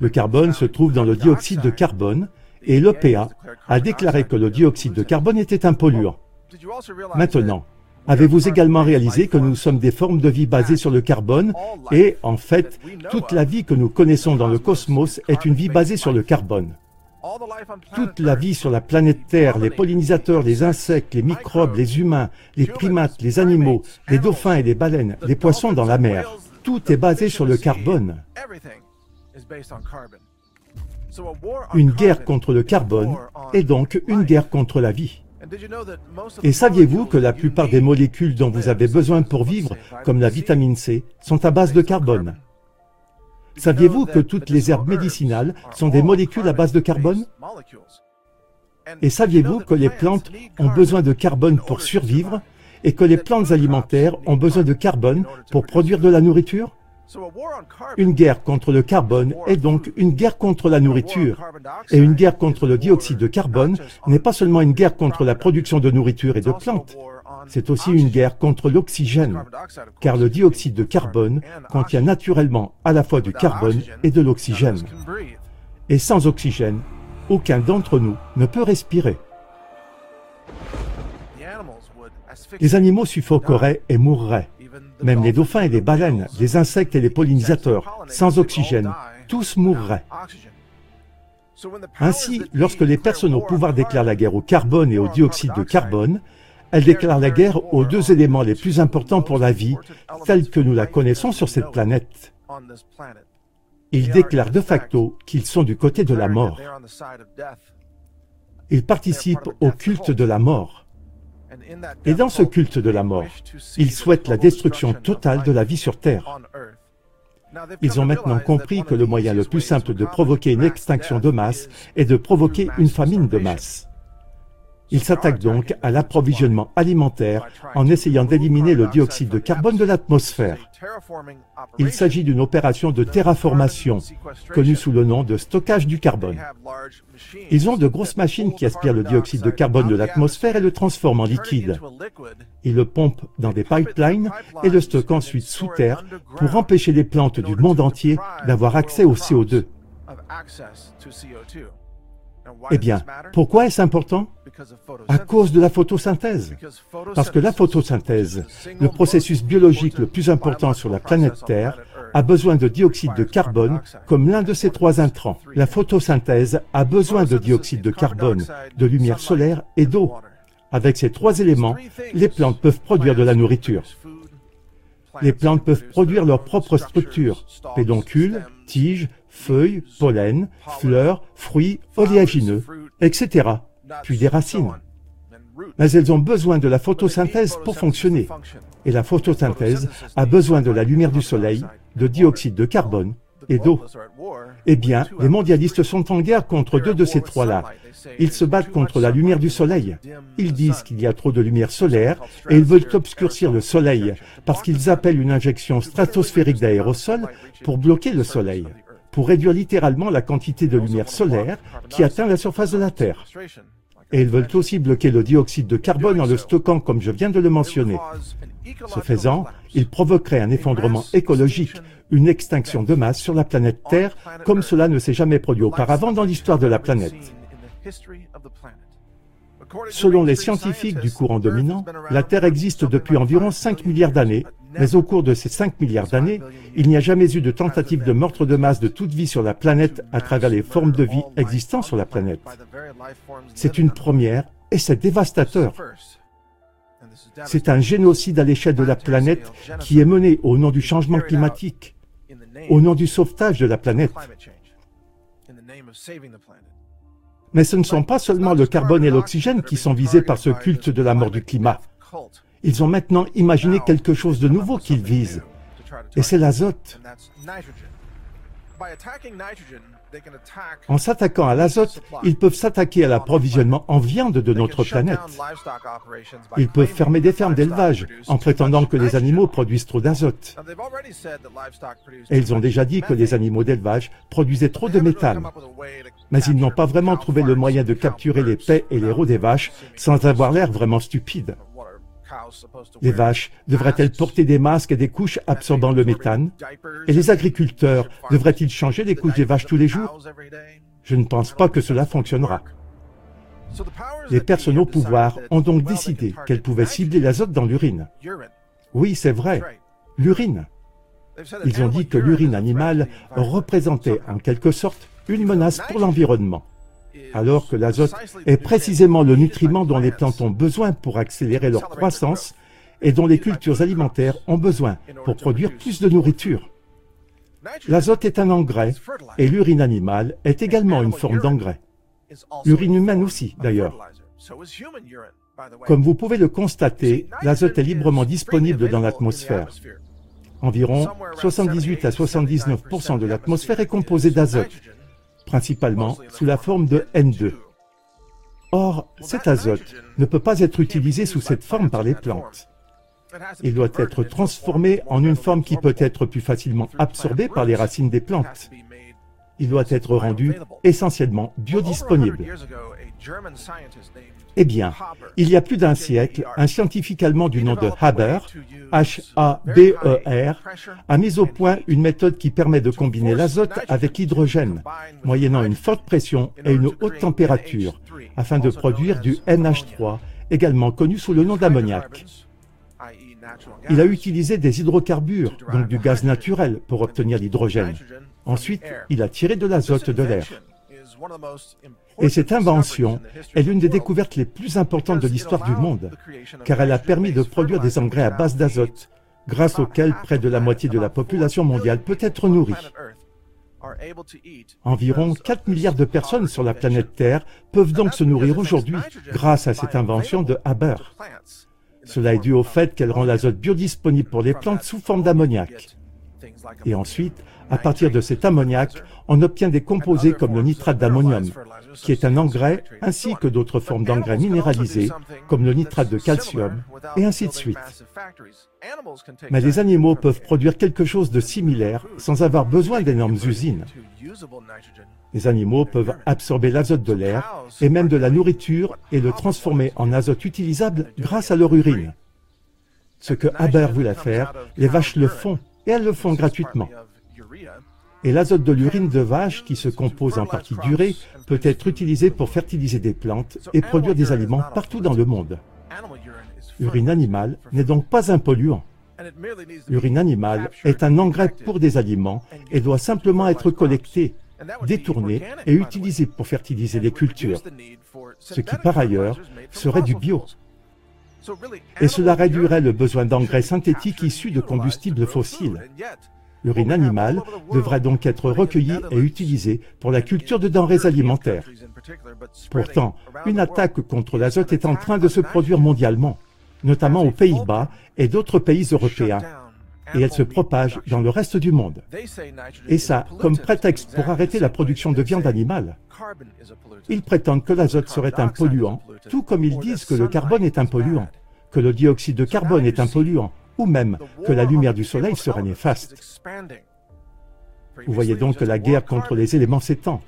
Speaker 13: Le carbone se trouve dans le dioxyde de carbone, et l'EPA a déclaré que le dioxyde de carbone était un polluant. Maintenant, Avez-vous également réalisé que nous sommes des formes de vie basées sur le carbone et, en fait, toute la vie que nous connaissons dans le cosmos est une vie basée sur le carbone toute la vie sur la planète Terre, les pollinisateurs, les insectes, les microbes, les humains, les primates, les animaux, les dauphins et les baleines, les poissons dans la mer, tout est basé sur le carbone. Une guerre contre le carbone est donc une guerre contre la vie. Et saviez-vous que la plupart des molécules dont vous avez besoin pour vivre, comme la vitamine C, sont à base de carbone? Saviez-vous que toutes les herbes médicinales sont des molécules à base de carbone? Et saviez-vous que les plantes ont besoin de carbone pour survivre et que les plantes alimentaires ont besoin de carbone pour produire de la nourriture? Une guerre contre le carbone est donc une guerre contre la nourriture. Et une guerre contre le dioxyde de carbone n'est pas seulement une guerre contre la production de nourriture et de plantes, c'est aussi une guerre contre l'oxygène, car le dioxyde de carbone contient naturellement à la fois du carbone et de l'oxygène. Et sans oxygène, aucun d'entre nous ne peut respirer. Les animaux suffoqueraient et mourraient. Même les dauphins et les baleines, les insectes et les pollinisateurs, sans oxygène, tous mourraient. Ainsi, lorsque les personnes au pouvoir déclarent la guerre au carbone et au dioxyde de carbone, elles déclarent la guerre aux deux éléments les plus importants pour la vie, tels que nous la connaissons sur cette planète. Ils déclarent de facto qu'ils sont du côté de la mort. Ils participent au culte de la mort. Et dans ce culte de la mort, ils souhaitent la destruction totale de la vie sur Terre. Ils ont maintenant compris que le moyen le plus simple de provoquer une extinction de masse est de provoquer une famine de masse. Ils s'attaquent donc à l'approvisionnement alimentaire en essayant d'éliminer le dioxyde de carbone de l'atmosphère. Il s'agit d'une opération de terraformation, connue sous le nom de stockage du carbone. Ils ont de grosses machines qui aspirent le dioxyde de carbone de l'atmosphère et le transforment en liquide. Ils le pompent dans des pipelines et le stockent ensuite sous terre pour empêcher les plantes du monde entier d'avoir accès au CO2. Eh bien, pourquoi est-ce important? À cause de la photosynthèse. Parce que la photosynthèse, le processus biologique le plus important sur la planète Terre, a besoin de dioxyde de carbone comme l'un de ces trois intrants. La photosynthèse a besoin de dioxyde de carbone, de lumière solaire et d'eau. Avec ces trois éléments, les plantes peuvent produire de la nourriture. Les plantes peuvent produire leur propre structure, pédoncule, tiges, feuilles, pollen, fleurs, fruits, oléagineux, etc., puis des racines. Mais elles ont besoin de la photosynthèse pour fonctionner. Et la photosynthèse a besoin de la lumière du soleil, de dioxyde de carbone et d'eau. Eh bien, les mondialistes sont en guerre contre deux de ces trois-là. Ils se battent contre la lumière du soleil. Ils disent qu'il y a trop de lumière solaire et ils veulent obscurcir le soleil parce qu'ils appellent une injection stratosphérique d'aérosol pour bloquer le soleil, pour réduire littéralement la quantité de lumière solaire qui atteint la surface de la Terre. Et ils veulent aussi bloquer le dioxyde de carbone en le stockant comme je viens de le mentionner. Ce faisant, ils provoqueraient un effondrement écologique, une extinction de masse sur la planète Terre comme cela ne s'est jamais produit auparavant dans l'histoire de la planète. Selon les scientifiques du courant dominant, la Terre existe depuis environ 5 milliards d'années, mais au cours de ces 5 milliards d'années, il n'y a jamais eu de tentative de meurtre de masse de toute vie sur la planète à travers les formes de vie existant sur la planète. C'est une première et c'est dévastateur. C'est un génocide à l'échelle de la planète qui est mené au nom du changement climatique, au nom du sauvetage de la planète. Mais ce ne sont pas seulement le carbone et l'oxygène qui sont visés par ce culte de la mort du climat. Ils ont maintenant imaginé quelque chose de nouveau qu'ils visent. Et c'est l'azote. En s'attaquant à l'azote, ils peuvent s'attaquer à l'approvisionnement en viande de notre planète. Ils peuvent fermer des fermes d'élevage en prétendant que les animaux produisent trop d'azote. Et ils ont déjà dit que les animaux d'élevage produisaient trop de méthane. Mais ils n'ont pas vraiment trouvé le moyen de capturer les paies et les rots des vaches sans avoir l'air vraiment stupide. Les vaches devraient-elles porter des masques et des couches absorbant le méthane? Et les agriculteurs devraient-ils changer les couches des vaches tous les jours? Je ne pense pas que cela fonctionnera. Les personnes au pouvoir ont donc décidé qu'elles pouvaient cibler l'azote dans l'urine. Oui, c'est vrai, l'urine. Ils ont dit que l'urine animale représentait en quelque sorte une menace pour l'environnement alors que l'azote est précisément le nutriment dont les plantes ont besoin pour accélérer leur croissance et dont les cultures alimentaires ont besoin pour produire plus de nourriture. L'azote est un engrais et l'urine animale est également une forme d'engrais. L'urine humaine aussi, d'ailleurs. Comme vous pouvez le constater, l'azote est librement disponible dans l'atmosphère. Environ 78 à 79% de l'atmosphère est composée d'azote, principalement sous la forme de N2. Or, cet azote ne peut pas être utilisé sous cette forme par les plantes. Il doit être transformé en une forme qui peut être plus facilement absorbée par les racines des plantes. Il doit être rendu essentiellement biodisponible. Eh bien, il y a plus d'un siècle, un scientifique allemand du nom de Haber, H-A-B-E-R, a mis au point une méthode qui permet de combiner l'azote avec l'hydrogène, moyennant une forte pression et une haute température, afin de produire du NH3, également connu sous le nom d'ammoniac. Il a utilisé des hydrocarbures, donc du gaz naturel, pour obtenir l'hydrogène. Ensuite, il a tiré de l'azote de l'air. Et cette invention est l'une des découvertes les plus importantes de l'histoire du monde, car elle a permis de produire des engrais à base d'azote, grâce auxquels près de la moitié de la population mondiale peut être nourrie. Environ 4 milliards de personnes sur la planète Terre peuvent donc se nourrir aujourd'hui grâce à cette invention de Haber. Cela est dû au fait qu'elle rend l'azote biodisponible pour les plantes sous forme d'ammoniac. Et ensuite, à partir de cet ammoniac, on obtient des composés comme le nitrate d'ammonium, qui est un engrais, ainsi que d'autres formes d'engrais minéralisés, comme le nitrate de calcium, et ainsi de suite. Mais les animaux peuvent produire quelque chose de similaire sans avoir besoin d'énormes usines. Les animaux peuvent absorber l'azote de l'air et même de la nourriture et le transformer en azote utilisable grâce à leur urine. Ce que Haber voulait faire, les vaches le font, et elles le font gratuitement. Et l'azote de l'urine de vache, qui se compose en partie d'urée, peut être utilisé pour fertiliser des plantes et produire des aliments partout dans le monde. L'urine animale n'est donc pas un polluant. L'urine animale est un engrais pour des aliments et doit simplement être collecté, détourné et utilisé pour fertiliser les cultures, ce qui par ailleurs serait du bio. Et cela réduirait le besoin d'engrais synthétiques issus de combustibles fossiles. L'urine animale devrait donc être recueillie et utilisée pour la culture de denrées alimentaires. Pourtant, une attaque contre l'azote est en train de se produire mondialement, notamment aux Pays-Bas et d'autres pays européens, et elle se propage dans le reste du monde. Et ça, comme prétexte pour arrêter la production de viande animale. Ils prétendent que l'azote serait un polluant, tout comme ils disent que le carbone est un polluant, que le dioxyde de carbone est un polluant, ou même que la lumière du soleil serait néfaste. Vous voyez donc que la guerre contre les éléments s'étend.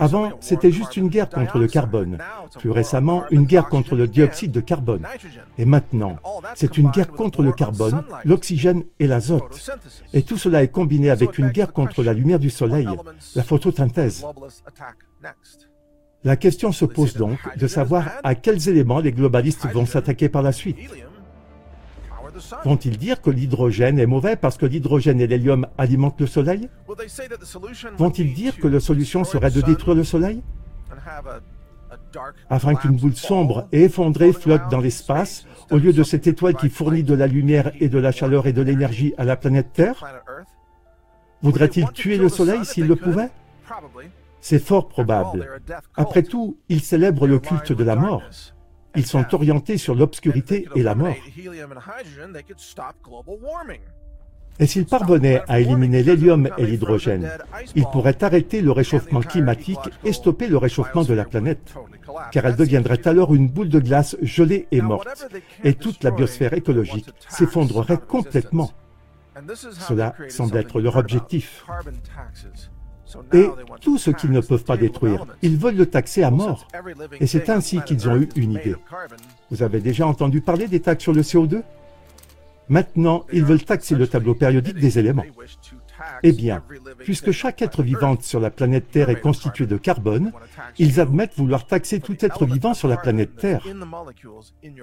Speaker 13: Avant, c'était juste une guerre contre le carbone. Plus récemment, une guerre contre le dioxyde de carbone. Et maintenant, c'est une guerre contre le carbone, l'oxygène et l'azote. Et tout cela est combiné avec une guerre contre la lumière du soleil, la photosynthèse. La question se pose donc de savoir à quels éléments les globalistes vont s'attaquer par la suite. Vont-ils dire que l'hydrogène est mauvais parce que l'hydrogène et l'hélium alimentent le Soleil? Vont-ils dire que la solution serait de détruire le Soleil? Afin qu'une boule sombre et effondrée flotte dans l'espace au lieu de cette étoile qui fournit de la lumière et de la chaleur et de l'énergie à la planète Terre Voudrait-il tuer le Soleil s'il le pouvait? C'est fort probable. Après tout, il célèbre le culte de la mort. Ils sont orientés sur l'obscurité et la mort. Et s'ils parvenaient à éliminer l'hélium et l'hydrogène, ils pourraient arrêter le réchauffement climatique et stopper le réchauffement de la planète, car elle deviendrait alors une boule de glace gelée et morte, et toute la biosphère écologique s'effondrerait complètement. Cela semble être leur objectif. Et tout ce qu'ils ne peuvent pas détruire, ils veulent le taxer à mort. Et c'est ainsi qu'ils ont eu une idée. Vous avez déjà entendu parler des taxes sur le CO2 Maintenant, ils veulent taxer le tableau périodique des éléments. Eh bien, puisque chaque être vivant sur la planète Terre est constitué de carbone, ils admettent vouloir taxer tout être vivant sur la planète Terre.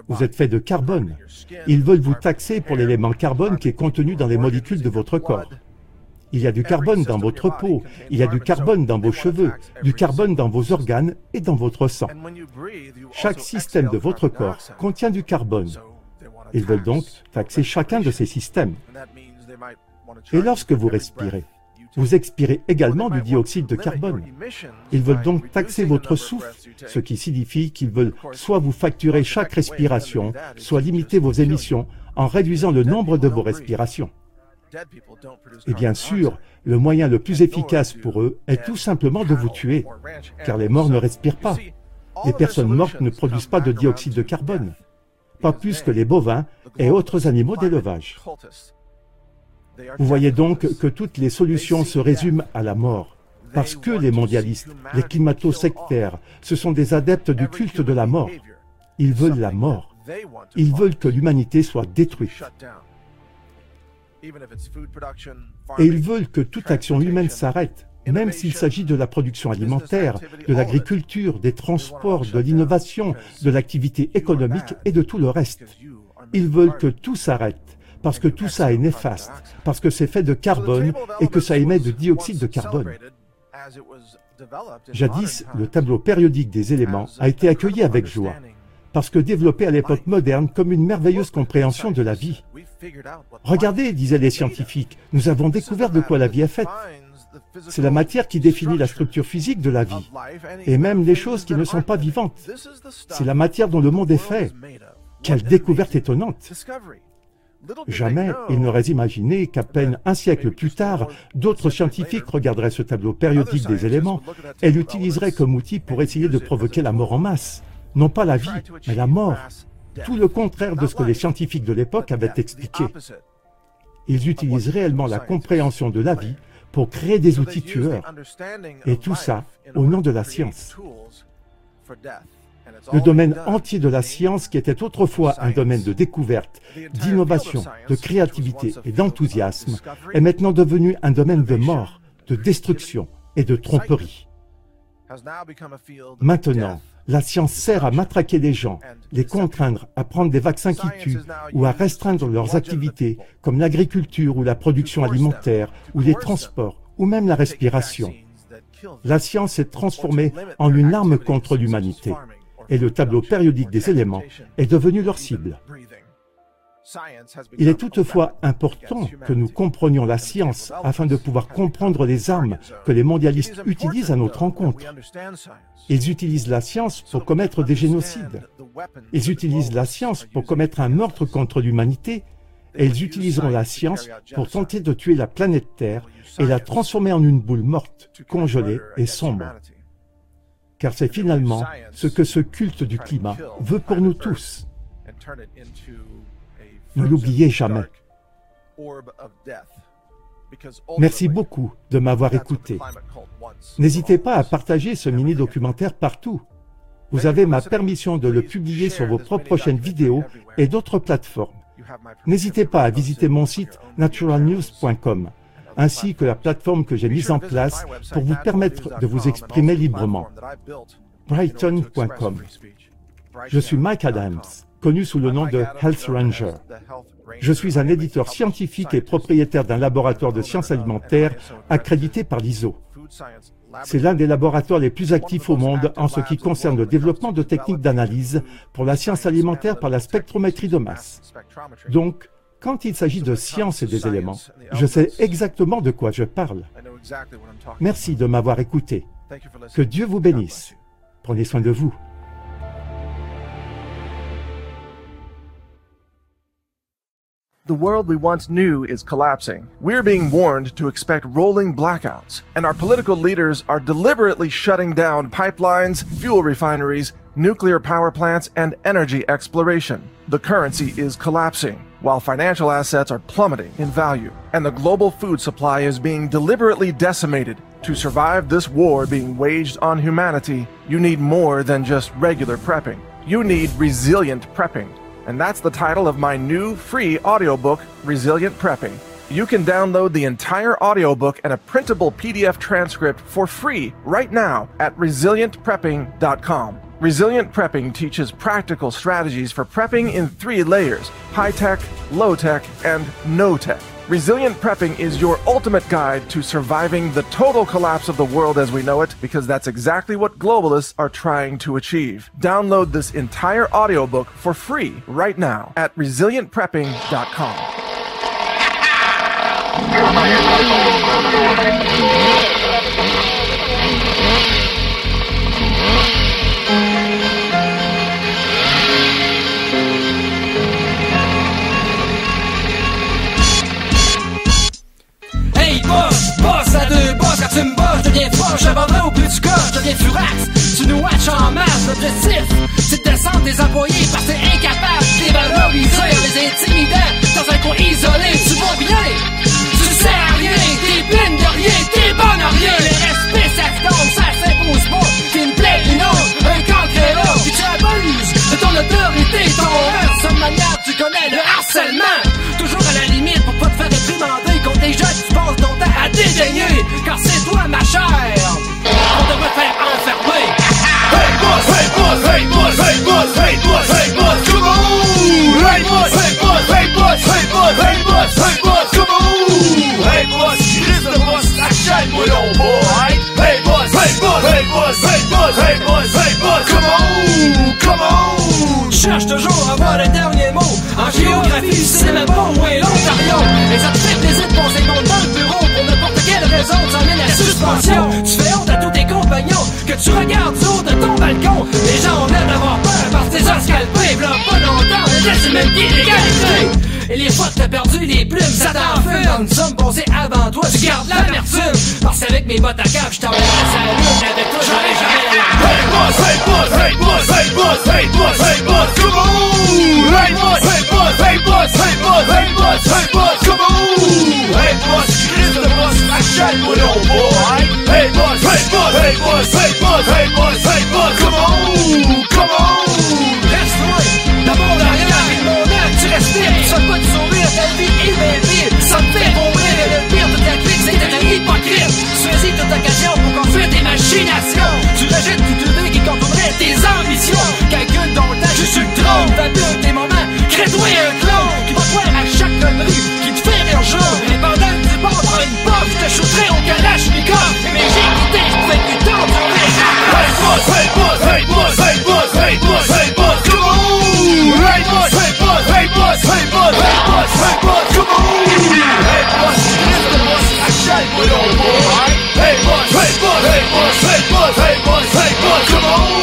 Speaker 13: Vous êtes fait de carbone. Ils veulent vous taxer pour l'élément carbone qui est contenu dans les molécules de votre corps. Il y a du carbone dans votre peau, il y a du carbone dans vos cheveux, du carbone dans vos organes et dans votre sang. Chaque système de votre corps contient du carbone. Ils veulent donc taxer chacun de ces systèmes. Et lorsque vous respirez, vous expirez également du dioxyde de carbone. Ils veulent donc taxer votre souffle, ce qui signifie qu'ils veulent soit vous facturer chaque respiration, soit limiter vos émissions en réduisant le nombre de vos respirations. Et bien sûr, le moyen le plus efficace pour eux est tout simplement de vous tuer, car les morts ne respirent pas. Les personnes mortes ne produisent pas de dioxyde de carbone, pas plus que les bovins et autres animaux d'élevage. Vous voyez donc que toutes les solutions se résument à la mort, parce que les mondialistes, les climato-sectaires, ce sont des adeptes du culte de la mort. Ils veulent la mort. Ils veulent que l'humanité soit détruite. Et ils veulent que toute action humaine s'arrête, même s'il s'agit de la production alimentaire, de l'agriculture, des transports, de l'innovation, de l'activité économique et de tout le reste. Ils veulent que tout s'arrête, parce que tout ça est néfaste, parce que c'est fait de carbone et que ça émet de dioxyde de carbone. Jadis, le tableau périodique des éléments a été accueilli avec joie, parce que développé à l'époque moderne comme une merveilleuse compréhension de la vie. Regardez, disaient les scientifiques, nous avons découvert de quoi la vie est faite. C'est la matière qui définit la structure physique de la vie, et même les choses qui ne sont pas vivantes. C'est la matière dont le monde est fait. Quelle découverte étonnante Jamais ils n'auraient imaginé qu'à peine un siècle plus tard, d'autres scientifiques regarderaient ce tableau périodique des éléments et l'utiliseraient comme outil pour essayer de provoquer la mort en masse. Non pas la vie, mais la mort. Tout le contraire de ce que les scientifiques de l'époque avaient expliqué. Ils utilisent réellement la compréhension de la vie pour créer des outils tueurs. Et tout ça au nom de la science. Le domaine entier de la science, qui était autrefois un domaine de découverte, d'innovation, de créativité et d'enthousiasme, est maintenant devenu un domaine de mort, de destruction et de tromperie. Maintenant, la science sert à matraquer les gens, les contraindre à prendre des vaccins qui tuent ou à restreindre leurs activités comme l'agriculture ou la production alimentaire ou les transports ou même la respiration. La science est transformée en une arme contre l'humanité et le tableau périodique des éléments est devenu leur cible. Il est toutefois important que nous comprenions la science afin de pouvoir comprendre les armes que les mondialistes utilisent à notre encontre. Ils utilisent la science pour commettre des génocides. Ils utilisent la science pour commettre un meurtre contre l'humanité et ils utiliseront la science pour tenter de tuer la planète Terre et la transformer en une boule morte, congelée et sombre. Car c'est finalement ce que ce culte du climat veut pour nous tous. Ne l'oubliez jamais. Merci beaucoup de m'avoir écouté. N'hésitez pas à partager ce mini-documentaire partout. Vous avez ma permission de le publier sur vos propres chaînes vidéo et d'autres plateformes. N'hésitez pas à visiter mon site naturalnews.com ainsi que la plateforme que j'ai mise en place pour vous permettre de vous exprimer librement. Brighton.com. Je suis Mike Adams, connu sous le nom de Health Ranger. Je suis un éditeur scientifique et propriétaire d'un laboratoire de sciences alimentaires accrédité par l'ISO. C'est l'un des laboratoires les plus actifs au monde en ce qui concerne le développement de techniques d'analyse pour la science alimentaire par la spectrométrie de masse. Donc, quand il s'agit de science et des éléments, je sais exactement de quoi je parle. Merci de m'avoir écouté. Que Dieu vous bénisse. Prenez soin de vous.
Speaker 14: The world we once knew is collapsing. We're being warned to expect rolling blackouts, and our political leaders are deliberately shutting down pipelines, fuel refineries, nuclear power plants, and energy exploration. The currency is collapsing, while financial assets are plummeting in value, and the global food supply is being deliberately decimated. To survive this war being waged on humanity, you need more than just regular prepping. You need resilient prepping. And that's the title of my new free audiobook, Resilient Prepping. You can download the entire audiobook and a printable PDF transcript for free right now at resilientprepping.com. Resilient Prepping teaches practical strategies for prepping in three layers high tech, low tech, and no tech. Resilient Prepping is your ultimate guide to surviving the total collapse of the world as we know it, because that's exactly what globalists are trying to achieve. Download this entire audiobook for free right now at resilientprepping.com.
Speaker 5: boss, à deux boss, quand tu me bosses, je deviens fort, vendrai au plus du corps, je deviens furax, tu nous watch en masse, l'objectif, c'est de descendre des employés parce que t'es incapable d'évaloriser les intimidants dans un coin isolé, tu vas bien, tu sers à rien, t'es pleine de rien, t'es bonne à rien, le respect ça se donne, ça s'impose pas, t'es une plaie une autre, un cancre puis tu abuses de ton autorité, ton harcèlement, manière, tu connais le harcèlement, toujours à la limite pour pas te faire réprimander gens qui passent ton temps dédaigner, car c'est toi ma chère, on devrait faire enfermer.
Speaker 8: Hey boss, hey boss, hey boss, hey boss, hey boss, hey boss, come on! Hey boss, hey boss, hey boss, hey boss, hey boss, hey boss, come on! Hey boss, Chris de boss, achète moi donc boy! Hey boss, hey boss, hey boss, hey boss, hey boss, hey boss, come on! Come on!
Speaker 5: Cherche toujours à avoir le dernier mot En géographie, cinéma bon ou l'Ontario Et ça te fait plaisir de poser ton raison, tu emmènes la suspension. Tu fais honte à tous tes compagnons Que tu regardes du haut de ton balcon. Les gens ont l'air d'avoir peur parce que t'es scalpé V'là pas longtemps, je suis même pied d'égalité et les fois que t'as perdu les plumes, ça t'enfume Dans une somme posée avant toi, tu gardes l'amertume Parce qu'avec mes bottes à cap, j't'en à la lune Avec toi, j'aurais jamais la
Speaker 8: Hey boss, hey boss, hey
Speaker 5: boss, hey boss, hey boss, hey boss, come on Hey boss, hey boss, hey boss, hey boss, hey boss, hey boss, come on Hey boss, Chris le boss, la chaîne, mon nom, boy Hey boss, hey boss, hey boss, hey boss, hey boss, hey boss, come on Come on shit Ce coup de sourire, ta vie est belle Ça me fait mourir et le pire de ta vie c'est d'être un hypocrite. Saisis toute occasion pour construire tes machinations. Tu rejettes toute idée qui contournerait tes ambitions. Calcule dans le temps, je suis le trône. Fabule tes moments, crée-toi un clone Qui va croire à chaque connerie qui te fait rire. Jaune Et pendant que tu prends une je te shooterai au calage, Nicolas bus, hey bus, hey bus, hey bus, come on. Hey bus, it's the bus I shot with on board. Hey bus, hey bus, hey bus, hey bus, hey bus, hey bus, come on.